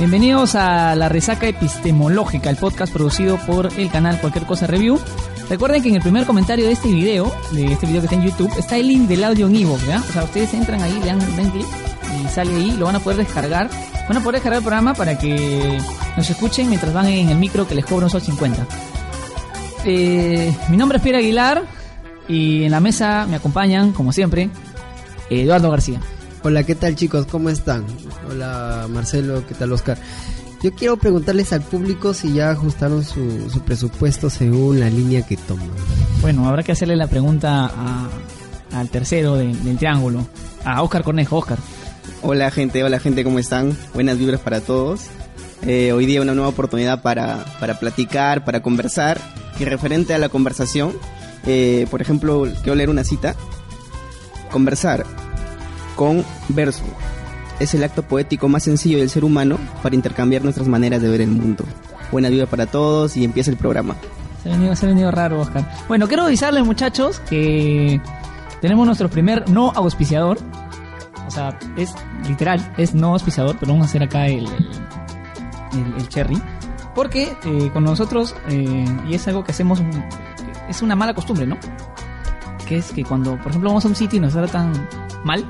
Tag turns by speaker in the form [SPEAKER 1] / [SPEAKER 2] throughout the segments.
[SPEAKER 1] Bienvenidos a La Resaca Epistemológica, el podcast producido por el canal Cualquier Cosa Review. Recuerden que en el primer comentario de este video, de este video que está en YouTube, está el link del audio en Evox, ¿ya? O sea, ustedes entran ahí, le dan, dan clic y sale ahí, lo van a poder descargar. Van a poder descargar el programa para que nos escuchen mientras van en el micro que les cobra un sol 50. Eh, mi nombre es Pierre Aguilar y en la mesa me acompañan, como siempre, Eduardo García.
[SPEAKER 2] Hola, ¿qué tal chicos? ¿Cómo están? Hola Marcelo, ¿qué tal Oscar? Yo quiero preguntarles al público si ya ajustaron su, su presupuesto según la línea que toman.
[SPEAKER 1] Bueno, habrá que hacerle la pregunta a- al tercero de- del triángulo, a Oscar Cornejo. Oscar,
[SPEAKER 3] Hola gente, hola gente, ¿cómo están? Buenas vibras para todos. Eh, hoy día una nueva oportunidad para, para platicar, para conversar. Y referente a la conversación, eh, por ejemplo, quiero leer una cita. Conversar con verso es el acto poético más sencillo del ser humano para intercambiar nuestras maneras de ver el mundo. Buenas vibras para todos y empieza el programa.
[SPEAKER 1] se ha venido, se ha venido raro, Oscar. Bueno, quiero avisarles, muchachos, que tenemos nuestro primer no auspiciador. O sea, es literal, es no auspiciador, pero vamos a hacer acá el, el, cherry. Porque eh, con nosotros, eh, y es algo que hacemos, es una mala costumbre, ¿no? Que es que cuando, por ejemplo, vamos a un sitio y nos tratan mal,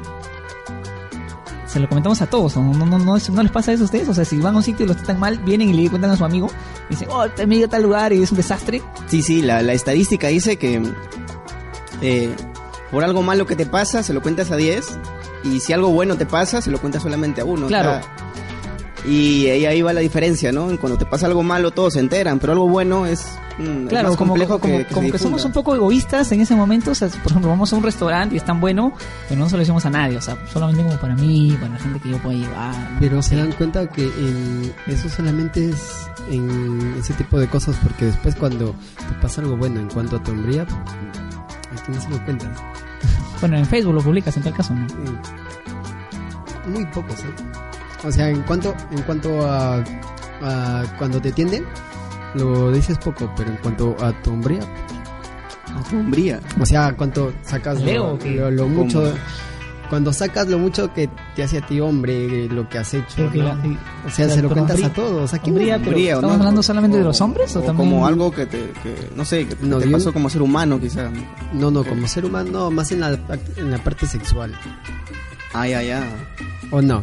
[SPEAKER 1] se lo comentamos a todos, ¿no? No, no, no, es- ¿no les pasa eso a ustedes? O sea, si van a un sitio y los tratan mal, vienen y le cuentan a su amigo, y dicen, oh, te ido a tal lugar y es un desastre.
[SPEAKER 3] Sí, sí, la, la estadística dice que eh, por algo malo que te pasa, se lo cuentas a 10. Y si algo bueno te pasa, se lo cuentas solamente a uno.
[SPEAKER 1] Claro.
[SPEAKER 3] O sea, y ahí, ahí va la diferencia, ¿no? Cuando te pasa algo malo, todos se enteran, pero algo bueno es, mm, es
[SPEAKER 1] Claro,
[SPEAKER 3] más
[SPEAKER 1] como,
[SPEAKER 3] complejo
[SPEAKER 1] como,
[SPEAKER 3] que, que
[SPEAKER 1] como que somos un poco egoístas en ese momento. O sea, por ejemplo, vamos a un restaurante y es tan bueno, pero no se lo decimos a nadie. O sea, solamente como para mí, para la gente que yo pueda llevar. ¿no?
[SPEAKER 2] Pero se dan cuenta que en- eso solamente es en ese tipo de cosas porque después cuando te pasa algo bueno en cuanto a tu hombría, ¿a quién se lo cuentas?
[SPEAKER 1] Bueno, en Facebook lo publicas en tal caso, ¿no?
[SPEAKER 2] Muy pocos, ¿eh? O sea, en cuanto, en cuanto a, a cuando te tienden, lo dices poco, pero en cuanto a tu hombría,
[SPEAKER 3] A tu hombría.
[SPEAKER 2] o sea, cuánto sacas
[SPEAKER 1] Leo,
[SPEAKER 2] lo, lo- lo mucho, cuando sacas lo mucho que te hace a ti hombre, lo que has hecho,
[SPEAKER 1] Creo que
[SPEAKER 2] ¿no?
[SPEAKER 1] la- y-
[SPEAKER 2] o sea,
[SPEAKER 1] la-
[SPEAKER 2] se lo cuentas
[SPEAKER 1] hombría-
[SPEAKER 2] a todos, ¿a quién
[SPEAKER 1] hombría,
[SPEAKER 2] no?
[SPEAKER 1] pero
[SPEAKER 3] Hombría,
[SPEAKER 1] ¿estamos
[SPEAKER 3] ¿no?
[SPEAKER 1] hablando solamente de los hombres o,
[SPEAKER 3] o
[SPEAKER 1] también?
[SPEAKER 3] como algo que te, que, no sé, que
[SPEAKER 2] No,
[SPEAKER 3] te
[SPEAKER 2] yo-
[SPEAKER 3] pasó como ser humano quizá.
[SPEAKER 2] No, no, como ser humano, no, más en la, en la parte sexual,
[SPEAKER 3] Ah, ya, ya.
[SPEAKER 2] ¿o no?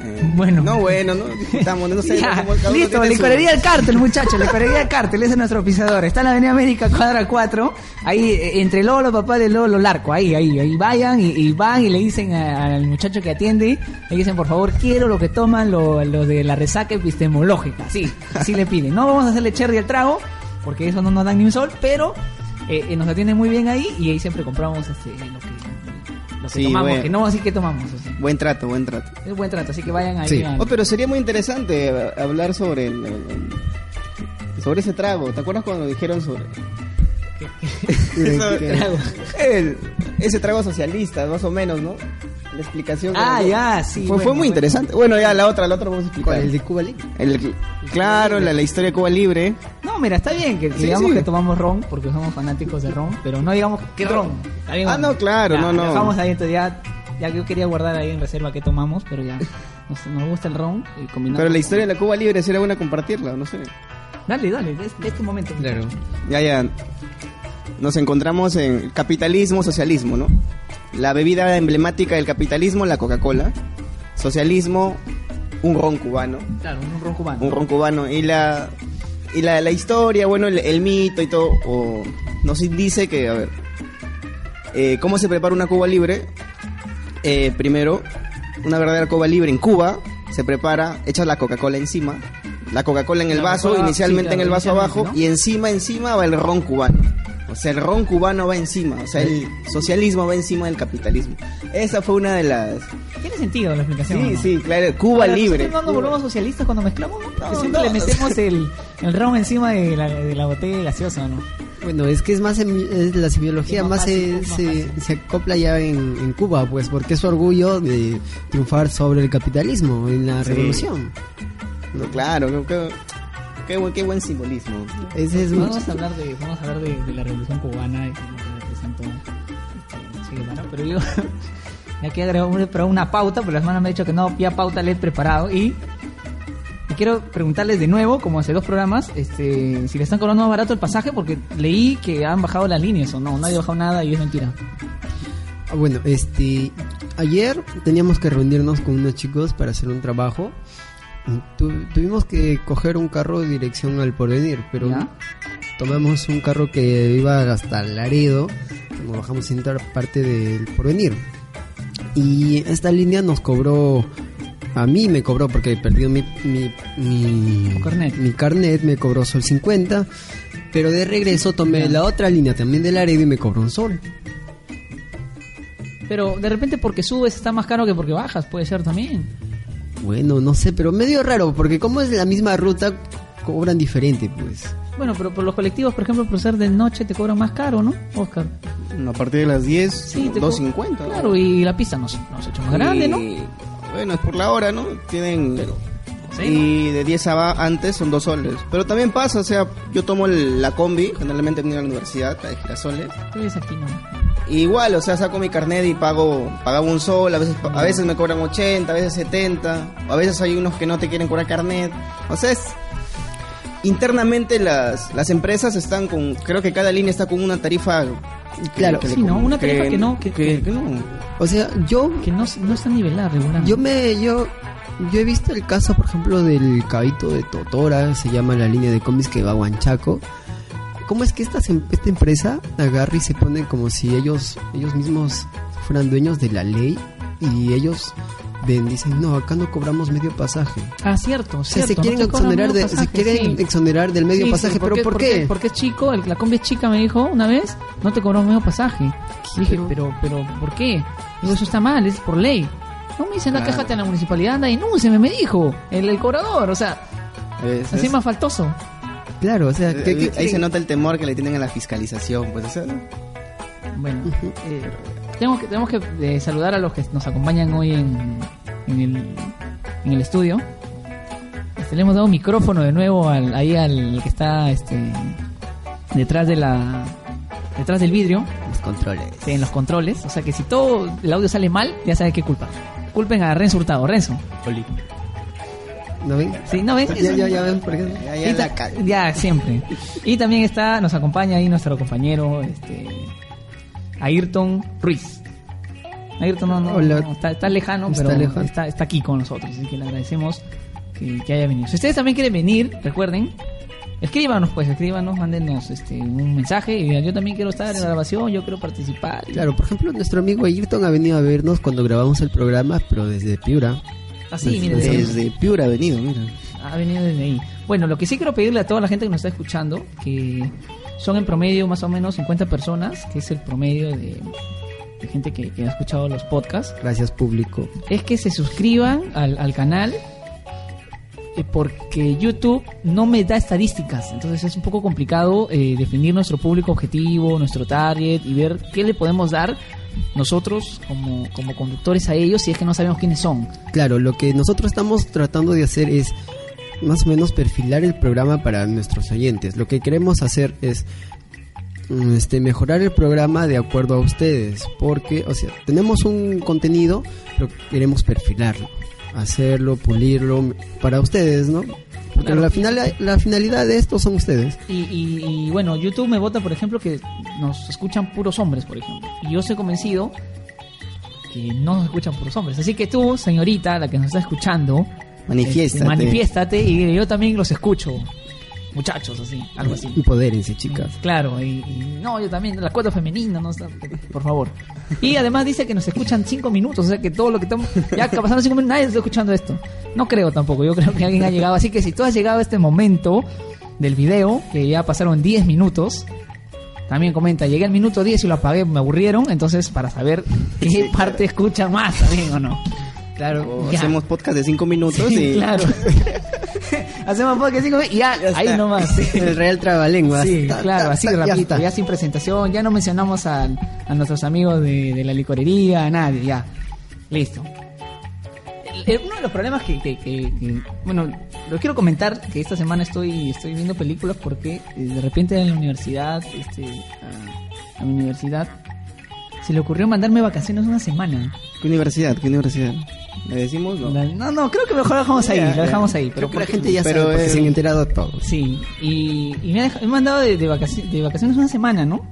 [SPEAKER 3] Eh,
[SPEAKER 1] Bueno.
[SPEAKER 3] No, bueno, no discutamos, no sé.
[SPEAKER 1] Ya,
[SPEAKER 3] cada uno
[SPEAKER 1] listo, licorería del cártel, muchachos, licorería del cártel, ese es nuestro auspiciador. Está en la Avenida América, cuadra 4, ahí eh, entre Lolo, papá de Lolo, Larco, ahí, ahí, ahí vayan y, y van y le dicen a- al muchacho que atiende, le dicen, por favor, quiero lo que toman lo, lo de la resaca epistemológica. Sí, así le piden. No vamos a hacerle cherry al trago, porque eso no nos dan ni un sol, pero eh, eh, nos atienden muy bien ahí y ahí siempre compramos este, lo que, lo que
[SPEAKER 3] Sí,
[SPEAKER 1] tomamos,
[SPEAKER 3] bueno.
[SPEAKER 1] que no así que tomamos.
[SPEAKER 3] Buen trato, buen trato.
[SPEAKER 1] es buen trato, así que vayan ahí.
[SPEAKER 2] Sí.
[SPEAKER 3] Oh, pero sería muy interesante eh, hablar sobre el, el- el- sobre ese trago. ¿Te acuerdas cuando dijeron sobre Eso-
[SPEAKER 1] trago?
[SPEAKER 3] el- ese trago socialista, más o menos, ¿no? La explicación.
[SPEAKER 1] Ah,
[SPEAKER 3] que-
[SPEAKER 1] ya, sí,
[SPEAKER 3] Fue,
[SPEAKER 1] bueno,
[SPEAKER 3] fue muy
[SPEAKER 1] bueno.
[SPEAKER 3] interesante. Bueno, ya la otra, la otra vamos a explicar.
[SPEAKER 2] ¿Cuál? ¿El de Cuba Libre?
[SPEAKER 3] El- claro, la, la historia de Cuba Libre.
[SPEAKER 1] No, mira, está bien que, que
[SPEAKER 3] Sí,
[SPEAKER 1] digamos
[SPEAKER 3] sí.
[SPEAKER 1] que tomamos ron porque somos fanáticos de ron, pero no digamos qué ron. Está bien,
[SPEAKER 3] Ah,
[SPEAKER 1] bueno.
[SPEAKER 3] no, claro,
[SPEAKER 1] Ya,
[SPEAKER 3] no, no.
[SPEAKER 1] lo Dejamos ahí, entonces ya, ya yo quería guardar ahí en reserva qué tomamos, pero ya nos, nos gusta el ron y combinamos.
[SPEAKER 3] Pero la historia de la Cuba Libre sería buena compartirla, no sé.
[SPEAKER 1] Dale, dale, es, es tu momento.
[SPEAKER 2] Claro.
[SPEAKER 3] Ya, ya. Nos encontramos en capitalismo, socialismo, ¿no? La bebida emblemática del capitalismo, la Coca-Cola. Socialismo, un ron cubano.
[SPEAKER 1] Claro, un ron cubano.
[SPEAKER 3] Un ron cubano. Y la, y la, la historia, bueno, el, el mito y todo, o nos dice que, a ver, eh, ¿cómo se prepara una Cuba libre? Eh, primero, una verdadera Cuba libre en Cuba se prepara, echas la Coca-Cola encima, la Coca-Cola en el
[SPEAKER 1] La
[SPEAKER 3] vaso, inicialmente
[SPEAKER 1] sí,
[SPEAKER 3] en el vaso abajo, y encima, encima va el ron cubano. O sea, el ron cubano va encima, o sea, el socialismo va encima del capitalismo. Esa fue una de las...
[SPEAKER 1] Tiene sentido la explicación.
[SPEAKER 3] Sí,
[SPEAKER 1] ¿no?
[SPEAKER 3] sí, claro, Cuba
[SPEAKER 1] Ahora,
[SPEAKER 3] libre.
[SPEAKER 1] ¿nosotros ¿No nos
[SPEAKER 3] Cuba-
[SPEAKER 1] volvemos socialistas cuando mezclamos? ¿no? Que siempre
[SPEAKER 3] no.
[SPEAKER 1] le metemos el, el ron encima de la, de la botella gaseosa, ¿no?
[SPEAKER 2] Bueno, es que es más es la semiología
[SPEAKER 1] Es más
[SPEAKER 2] más,
[SPEAKER 1] fácil,
[SPEAKER 2] se,
[SPEAKER 1] más
[SPEAKER 2] se,
[SPEAKER 1] fácil.
[SPEAKER 2] se acopla ya en, en Cuba, pues porque es su orgullo de triunfar sobre el capitalismo en la
[SPEAKER 3] Sí.
[SPEAKER 2] revolución.
[SPEAKER 3] No, claro, no, qué, qué buen, qué buen simbolismo.
[SPEAKER 2] Ese es un-
[SPEAKER 1] Vamos a hablar de, vamos a hablar de, de la revolución cubana y que representó este, Che Guevara, pero yo ya que agregó una, pero una pauta, pero la semana me ha dicho que no había pauta le he preparado y Y quiero preguntarles de nuevo, como hace dos programas, este, si le están cobrando más barato el pasaje, porque leí que han bajado las líneas o no, nadie ha bajado nada y es mentira.
[SPEAKER 2] Ah, Bueno, este, ayer teníamos que reunirnos con unos chicos para hacer un trabajo. Tu- tuvimos que coger un carro de dirección al porvenir, pero
[SPEAKER 1] ¿Ya?
[SPEAKER 2] tomamos un carro que iba hasta Laredo, nos bajamos en otra parte del porvenir. Y esta línea nos cobró, a mí me cobró porque perdido mi, mi, mi,
[SPEAKER 1] carnet.
[SPEAKER 2] mi carnet, me cobró sol 50, pero de regreso tomé la otra línea también de Laredo y me cobró un sol.
[SPEAKER 1] Pero de repente porque subes está más caro que porque bajas, puede ser también.
[SPEAKER 2] Bueno, no sé, pero medio raro, porque como es la misma ruta, cobran diferente, pues.
[SPEAKER 1] Bueno, pero por los colectivos, por ejemplo, por ser de noche te cobran más caro, ¿no, Oscar?
[SPEAKER 3] A partir de las 10,
[SPEAKER 1] Sí, te co-
[SPEAKER 3] 2.50. ¿no?
[SPEAKER 1] Claro, y la pista nos, nos ha hecho más grande, ¿no?
[SPEAKER 3] Y, Bueno, es por la hora, ¿no? Tienen...
[SPEAKER 1] Sí,
[SPEAKER 3] y de 10 a va- antes son 2 soles. Pero también pasa, o sea, yo tomo el- la combi, generalmente en la universidad, la de girasoles.
[SPEAKER 1] Tú eres aquí, ¿no?
[SPEAKER 3] Y igual, o sea, saco mi carnet y pago pagaba un sol, a veces a veces me cobran 80, a veces 70, o a veces hay unos que no te quieren cobrar carnet. O sea, es internamente las, las empresas están con creo que cada línea está con una tarifa
[SPEAKER 2] Claro,
[SPEAKER 3] le
[SPEAKER 1] sí, ¿no? Una tarifa que no- que-
[SPEAKER 3] que no.
[SPEAKER 2] O sea, yo,
[SPEAKER 1] Que no, no está nivelada, regular.
[SPEAKER 2] yo me, yo, yo he visto el caso, por ejemplo, del cabito de Totora, se llama la línea de cómics que va a Huanchaco. ¿Cómo es que esta, esta empresa agarra y se pone como si ellos, ellos mismos fueran dueños de la ley y ellos ven, dicen, no, acá no cobramos medio pasaje.
[SPEAKER 1] Ah, cierto,
[SPEAKER 2] O sea,
[SPEAKER 1] cierto.
[SPEAKER 2] se quieren
[SPEAKER 1] no
[SPEAKER 2] exonerar de, se
[SPEAKER 1] pasaje,
[SPEAKER 2] quieren
[SPEAKER 1] sí.
[SPEAKER 2] exonerar del medio
[SPEAKER 1] Sí, sí,
[SPEAKER 2] pasaje, pero ¿por
[SPEAKER 1] porque-
[SPEAKER 2] qué?
[SPEAKER 1] Porque es chico, el- la combi es chica, me dijo una vez, no te cobró medio pasaje. Dije,
[SPEAKER 2] Pero-
[SPEAKER 1] pero, ¿por qué? Digo, eso está mal, es por ley. No me dicen, la
[SPEAKER 3] Claro.
[SPEAKER 1] quejate a la municipalidad, anda, denúnciame, me dijo, el, el cobrador, o sea,
[SPEAKER 3] Es-
[SPEAKER 1] así
[SPEAKER 3] es-
[SPEAKER 1] más faltoso.
[SPEAKER 2] Claro, o sea,
[SPEAKER 3] eh,
[SPEAKER 2] ¿qué, qué
[SPEAKER 3] ahí se nota el temor que le tienen a la fiscalización, pues o sea, ¿no?
[SPEAKER 1] Bueno, eh, tenemos que, tenemos que eh, saludar a los que nos acompañan hoy en, en, el, en el estudio. Este, le hemos dado micrófono de nuevo al, ahí al que está este, detrás de la detrás del vidrio,
[SPEAKER 2] Los controles.
[SPEAKER 1] en los controles. O sea que si todo el audio sale mal, ya sabe qué culpa. Culpen a Renzo Hurtado. Renzo.
[SPEAKER 2] ¿No ven?
[SPEAKER 1] Sí, ¿no ves?
[SPEAKER 2] Ya, ya, ya ven, por qué.
[SPEAKER 3] ya, ya la
[SPEAKER 1] ya, siempre. Y también está, nos acompaña ahí nuestro compañero, este, Ayrton Ruiz. Ayrton no, no,
[SPEAKER 2] Hola.
[SPEAKER 1] no, está, está lejano,
[SPEAKER 2] Está
[SPEAKER 1] pero
[SPEAKER 2] lejano.
[SPEAKER 1] está, está aquí con nosotros, así que le agradecemos que, que haya venido. Si ustedes también quieren venir, recuerden, escríbanos pues, escríbanos, mándenos este, un mensaje y yo también quiero estar en la grabación, yo quiero participar.
[SPEAKER 2] Claro, por ejemplo, nuestro amigo Ayrton ha venido a vernos cuando grabamos el programa, pero desde Piura.
[SPEAKER 1] Así, miren,
[SPEAKER 3] desde Piura ha venido, mira.
[SPEAKER 1] Ha venido desde ahí. Bueno, lo que sí quiero pedirle a toda la gente que nos está escuchando, que son en promedio más o menos 50 personas, que es el promedio de, de gente que, que ha escuchado los podcasts,
[SPEAKER 2] Gracias, público.
[SPEAKER 1] es que se suscriban al, al canal eh, porque YouTube no me da estadísticas, entonces es un poco complicado eh, definir nuestro público objetivo, nuestro target y ver qué le podemos dar nosotros como, como conductores a ellos si es que no sabemos quiénes son.
[SPEAKER 2] Claro, lo que nosotros estamos tratando de hacer es más o menos perfilar el programa para nuestros oyentes. Lo que queremos hacer es mm, este mejorar el programa de acuerdo a ustedes, porque, o sea, tenemos un contenido, pero queremos perfilarlo, hacerlo, pulirlo para ustedes, ¿no? Porque
[SPEAKER 1] Claro.
[SPEAKER 2] la, final, la finalidad de esto son ustedes.
[SPEAKER 1] Y, y- y, bueno, YouTube me vota, por ejemplo, que nos escuchan puros hombres, por ejemplo. Y yo estoy convencido que no nos escuchan puros hombres. Así que tú, señorita, la que nos está escuchando,
[SPEAKER 3] Manifiéstate.
[SPEAKER 1] este, manifiéstate y yo también los escucho. Muchachos, así, algo así.
[SPEAKER 2] Empodérense, chicas.
[SPEAKER 1] Claro, y, y no, yo también, la cuota femenina, no por favor. Y además dice que nos escuchan cinco minutos, o sea que todo lo que estamos, ya que pasando cinco minutos, nadie está escuchando esto. No creo tampoco, yo creo que alguien ha llegado. Así que si tú has llegado a este momento del video, que ya pasaron 10 minutos, también comenta, llegué al minuto 10 y lo apagué, me aburrieron, entonces para saber qué parte escuchan más también o no. Claro,
[SPEAKER 3] O hacemos podcast de 5 minutos
[SPEAKER 1] Sí,
[SPEAKER 3] y
[SPEAKER 1] claro. Hacemos podcast cinco y ya, ahí
[SPEAKER 3] está.
[SPEAKER 1] nomás. sí.
[SPEAKER 2] El Real Trabalenguas.
[SPEAKER 1] Sí,
[SPEAKER 2] Ta,
[SPEAKER 1] claro,
[SPEAKER 2] ta,
[SPEAKER 1] así
[SPEAKER 2] ta, ya
[SPEAKER 1] rapidito,
[SPEAKER 2] está.
[SPEAKER 1] ya, sin presentación, ya no mencionamos al- a, nuestros amigos de, de la licorería, a nadie, ya. Listo. El- el- uno de los problemas que, que- que- que- bueno, lo quiero comentar que esta semana estoy estoy viendo películas porque eh, de repente en la universidad, este, a, a mi universidad, se le ocurrió mandarme vacaciones una semana.
[SPEAKER 3] ¿Qué universidad? ¿Qué universidad? ¿Le decimos? No.
[SPEAKER 1] No, no, creo que mejor lo dejamos ahí,
[SPEAKER 3] Ya,
[SPEAKER 1] lo dejamos ahí.
[SPEAKER 2] Pero la
[SPEAKER 1] porque-
[SPEAKER 2] gente ya
[SPEAKER 3] pero
[SPEAKER 2] sabe porque
[SPEAKER 3] el-
[SPEAKER 2] se han enterado todos.
[SPEAKER 1] Sí, y, y me, han mandado de, de, vacaci- de vacaciones una semana, ¿no?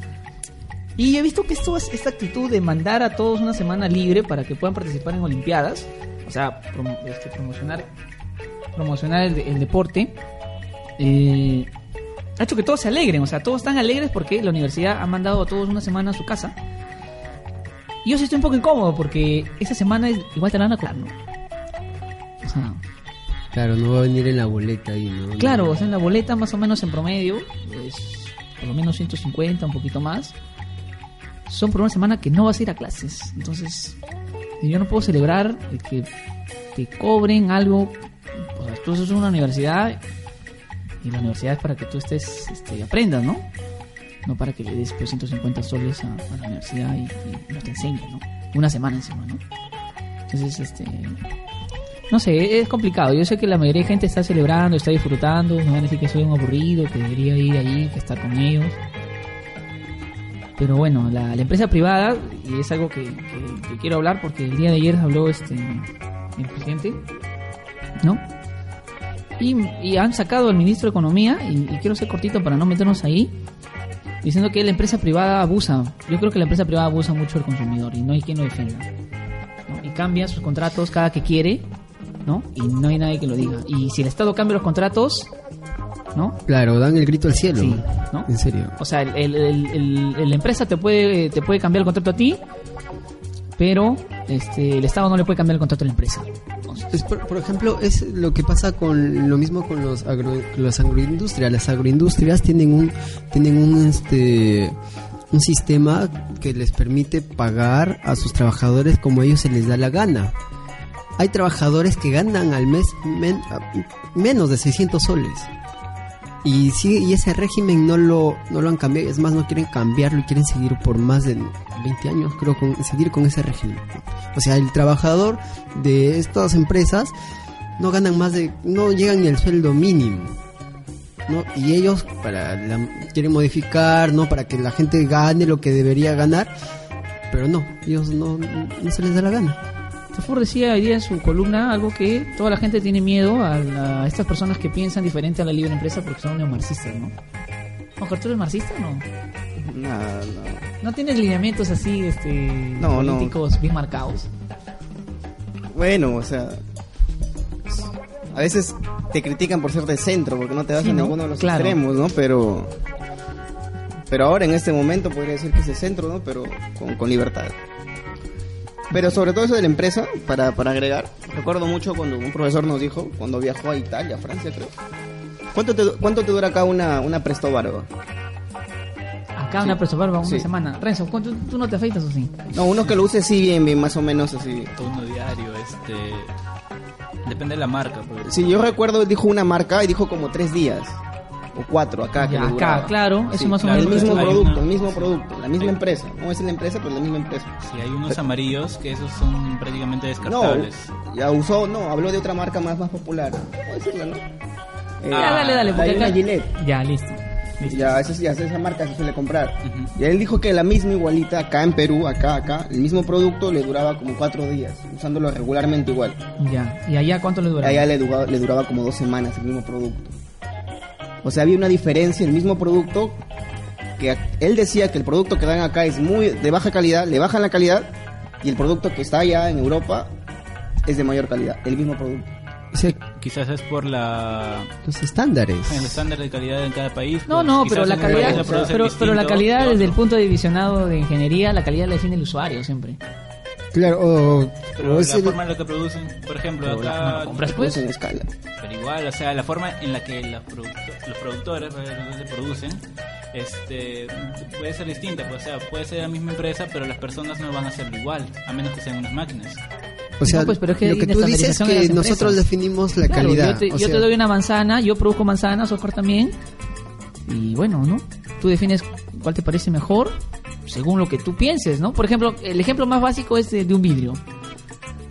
[SPEAKER 1] Y he visto que esto es esta actitud de mandar a todos una semana libre para que puedan participar en Olimpiadas, o sea, promo- este, promocionar, promocionar el, el deporte, eh, ha hecho que todos se alegren, o sea, todos están alegres porque la universidad ha mandado a todos una semana a su casa. Y yo sí estoy un poco incómodo porque esa semana es- igual te la van a cobrar, ¿no? O sea,
[SPEAKER 2] Claro, no va a venir en la boleta ahí, ¿no?
[SPEAKER 1] Claro, o sea, en la boleta más o menos en promedio, es por lo menos 150, un poquito más. Son por una semana que no vas a ir a clases. Entonces, yo no puedo celebrar el que te cobren algo. O sea, tú en una universidad y la universidad es para que tú estés, este, aprendas, ¿no? No para que le des pues, 150 soles a, a la universidad y, y no te ¿no? Una semana encima, ¿no? Entonces, este, no sé, es complicado. Yo sé que la mayoría de gente está celebrando, está disfrutando. Me van a decir que soy un aburrido, que debería ir ahí, que estar con ellos. Pero bueno, la, empresa privada, y es algo que, quiero hablar porque el día de ayer habló este el presidente, ¿no? Y, han sacado al ministro de Economía, y quiero ser cortito para no meternos ahí, diciendo que la empresa privada abusa. Yo creo que la empresa privada abusa mucho del consumidor y no hay quien lo defienda. ¿no? Y cambia sus contratos cada que quiere, ¿no? Y no hay nadie que lo diga. Y si el Estado cambia los contratos, ¿no?
[SPEAKER 2] Claro, dan el grito al cielo.
[SPEAKER 1] Sí, ¿no?
[SPEAKER 2] En serio.
[SPEAKER 1] O sea, el, el- el- el- el- la empresa te puede, te puede cambiar el contrato a ti, pero este, el Estado no le puede cambiar el contrato a la empresa. Entonces,
[SPEAKER 2] Es por, por ejemplo, es lo que pasa con lo mismo con los agro, las agroindustrias. Las agroindustrias tienen un tienen un este un sistema que les permite pagar a sus trabajadores como a ellos se les da la gana. Hay trabajadores que ganan al mes menos de 600 soles. Y sí, y ese régimen no lo no lo han cambiado, es más no quieren cambiarlo y quieren seguir por más de 20 años, creo con seguir con ese régimen. O sea, el trabajador de estas empresas no ganan más de no llegan ni al sueldo mínimo. ¿no? Y ellos para la- quieren modificar, ¿no? Para que la gente gane lo que debería ganar, pero no, ellos no no se les da la gana.
[SPEAKER 1] Tafur decía hoy día en su columna algo que toda la gente tiene miedo a, la- a estas personas que piensan diferente a la libre empresa porque son neomarxistas, ¿no? Oscar, ¿tú eres marxista o no?
[SPEAKER 3] Nada, no.
[SPEAKER 1] ¿No tienes lineamientos así este,
[SPEAKER 3] No, no.
[SPEAKER 1] políticos bien marcados?
[SPEAKER 3] Bueno, o sea, a veces te critican por ser de centro, porque no te das
[SPEAKER 1] Sí,
[SPEAKER 3] en
[SPEAKER 1] ¿no?
[SPEAKER 3] ninguno de los
[SPEAKER 1] Claro.
[SPEAKER 3] extremos, ¿no? Pero, pero ahora en este momento podría decir que es de centro, ¿no? Pero con, con libertad. Pero sobre todo eso de la empresa, para, para agregar, recuerdo mucho cuando un profesor nos dijo, cuando viajó a Italia, Francia creo, ¿cuánto te, cuánto te dura acá una, una Presto Barba?
[SPEAKER 1] Acá una persona barba una
[SPEAKER 3] Sí.
[SPEAKER 1] semana. Renzo, ¿cuánto- ¿tú no te afeitas o sí?
[SPEAKER 3] No, uno que lo use sí bien, bien, más o menos así.
[SPEAKER 4] Uno diario, este. Depende de la marca. Pues.
[SPEAKER 3] Sí, yo recuerdo, dijo una marca y dijo como tres días. O cuatro acá. que
[SPEAKER 1] Ya,
[SPEAKER 3] le
[SPEAKER 1] acá,
[SPEAKER 3] duraba.
[SPEAKER 1] claro, eso más o menos
[SPEAKER 3] El mismo
[SPEAKER 4] hay
[SPEAKER 3] producto,
[SPEAKER 4] una-
[SPEAKER 3] el mismo producto, la misma
[SPEAKER 4] Sí.
[SPEAKER 3] empresa. No es la empresa, pero la misma empresa.
[SPEAKER 4] Si hay unos amarillos que esos son prácticamente
[SPEAKER 3] No,
[SPEAKER 4] descartables.
[SPEAKER 3] ya usó, no, habló de otra marca más, más popular. Puedo decirla, ¿no? Eh,
[SPEAKER 1] Ya, dale, dale, porque acá-
[SPEAKER 3] Gillette.
[SPEAKER 1] Ya, listo. listo.
[SPEAKER 3] Ya, esa, ya, esa marca se suele comprar.
[SPEAKER 4] Ujú.
[SPEAKER 3] Y él dijo que la misma igualita acá en Perú, acá, acá, el mismo producto le duraba como cuatro días, usándolo regularmente igual.
[SPEAKER 1] Ya. ¿Y allá cuánto le dura?
[SPEAKER 3] Allá le duraba, le duraba como dos semanas el mismo producto. O sea, había una diferencia, el mismo producto, que él decía que el producto que dan acá es muy de baja calidad, le bajan la calidad, y el producto que está allá en Europa es de mayor calidad, el mismo producto.
[SPEAKER 4] Quizás es por la
[SPEAKER 2] los estándares.
[SPEAKER 4] el estándar de calidad en cada país.
[SPEAKER 1] No,
[SPEAKER 4] pues,
[SPEAKER 1] no, pero la calidad, pero, pero la calidad desde el punto de visionado de ingeniería, la calidad la define el usuario siempre.
[SPEAKER 2] Claro, o,
[SPEAKER 4] Pero
[SPEAKER 2] o
[SPEAKER 4] la
[SPEAKER 2] el-
[SPEAKER 4] forma en la que producen, por ejemplo,
[SPEAKER 1] Pero
[SPEAKER 4] acá
[SPEAKER 1] no, compras
[SPEAKER 3] Pues en escala.
[SPEAKER 4] Pero igual, o sea, la forma en la que los, producto- los productores realmente producen este, puede ser distinta. Pues, o sea, puede ser la misma empresa, pero las personas no van a hacerlo igual, a menos que sean unas máquinas.
[SPEAKER 2] o sea,
[SPEAKER 1] No, pues, pero es que
[SPEAKER 2] lo que tú dices es que nosotros definimos la
[SPEAKER 1] Claro,
[SPEAKER 2] calidad.
[SPEAKER 1] Yo, te,
[SPEAKER 2] o
[SPEAKER 1] yo
[SPEAKER 2] sea,
[SPEAKER 1] te doy una manzana, yo produzco manzanas, Oscar también. Y bueno, ¿no? Tú defines cuál te parece mejor según lo que tú pienses, ¿no? Por ejemplo, el ejemplo más básico es de, de un vidrio.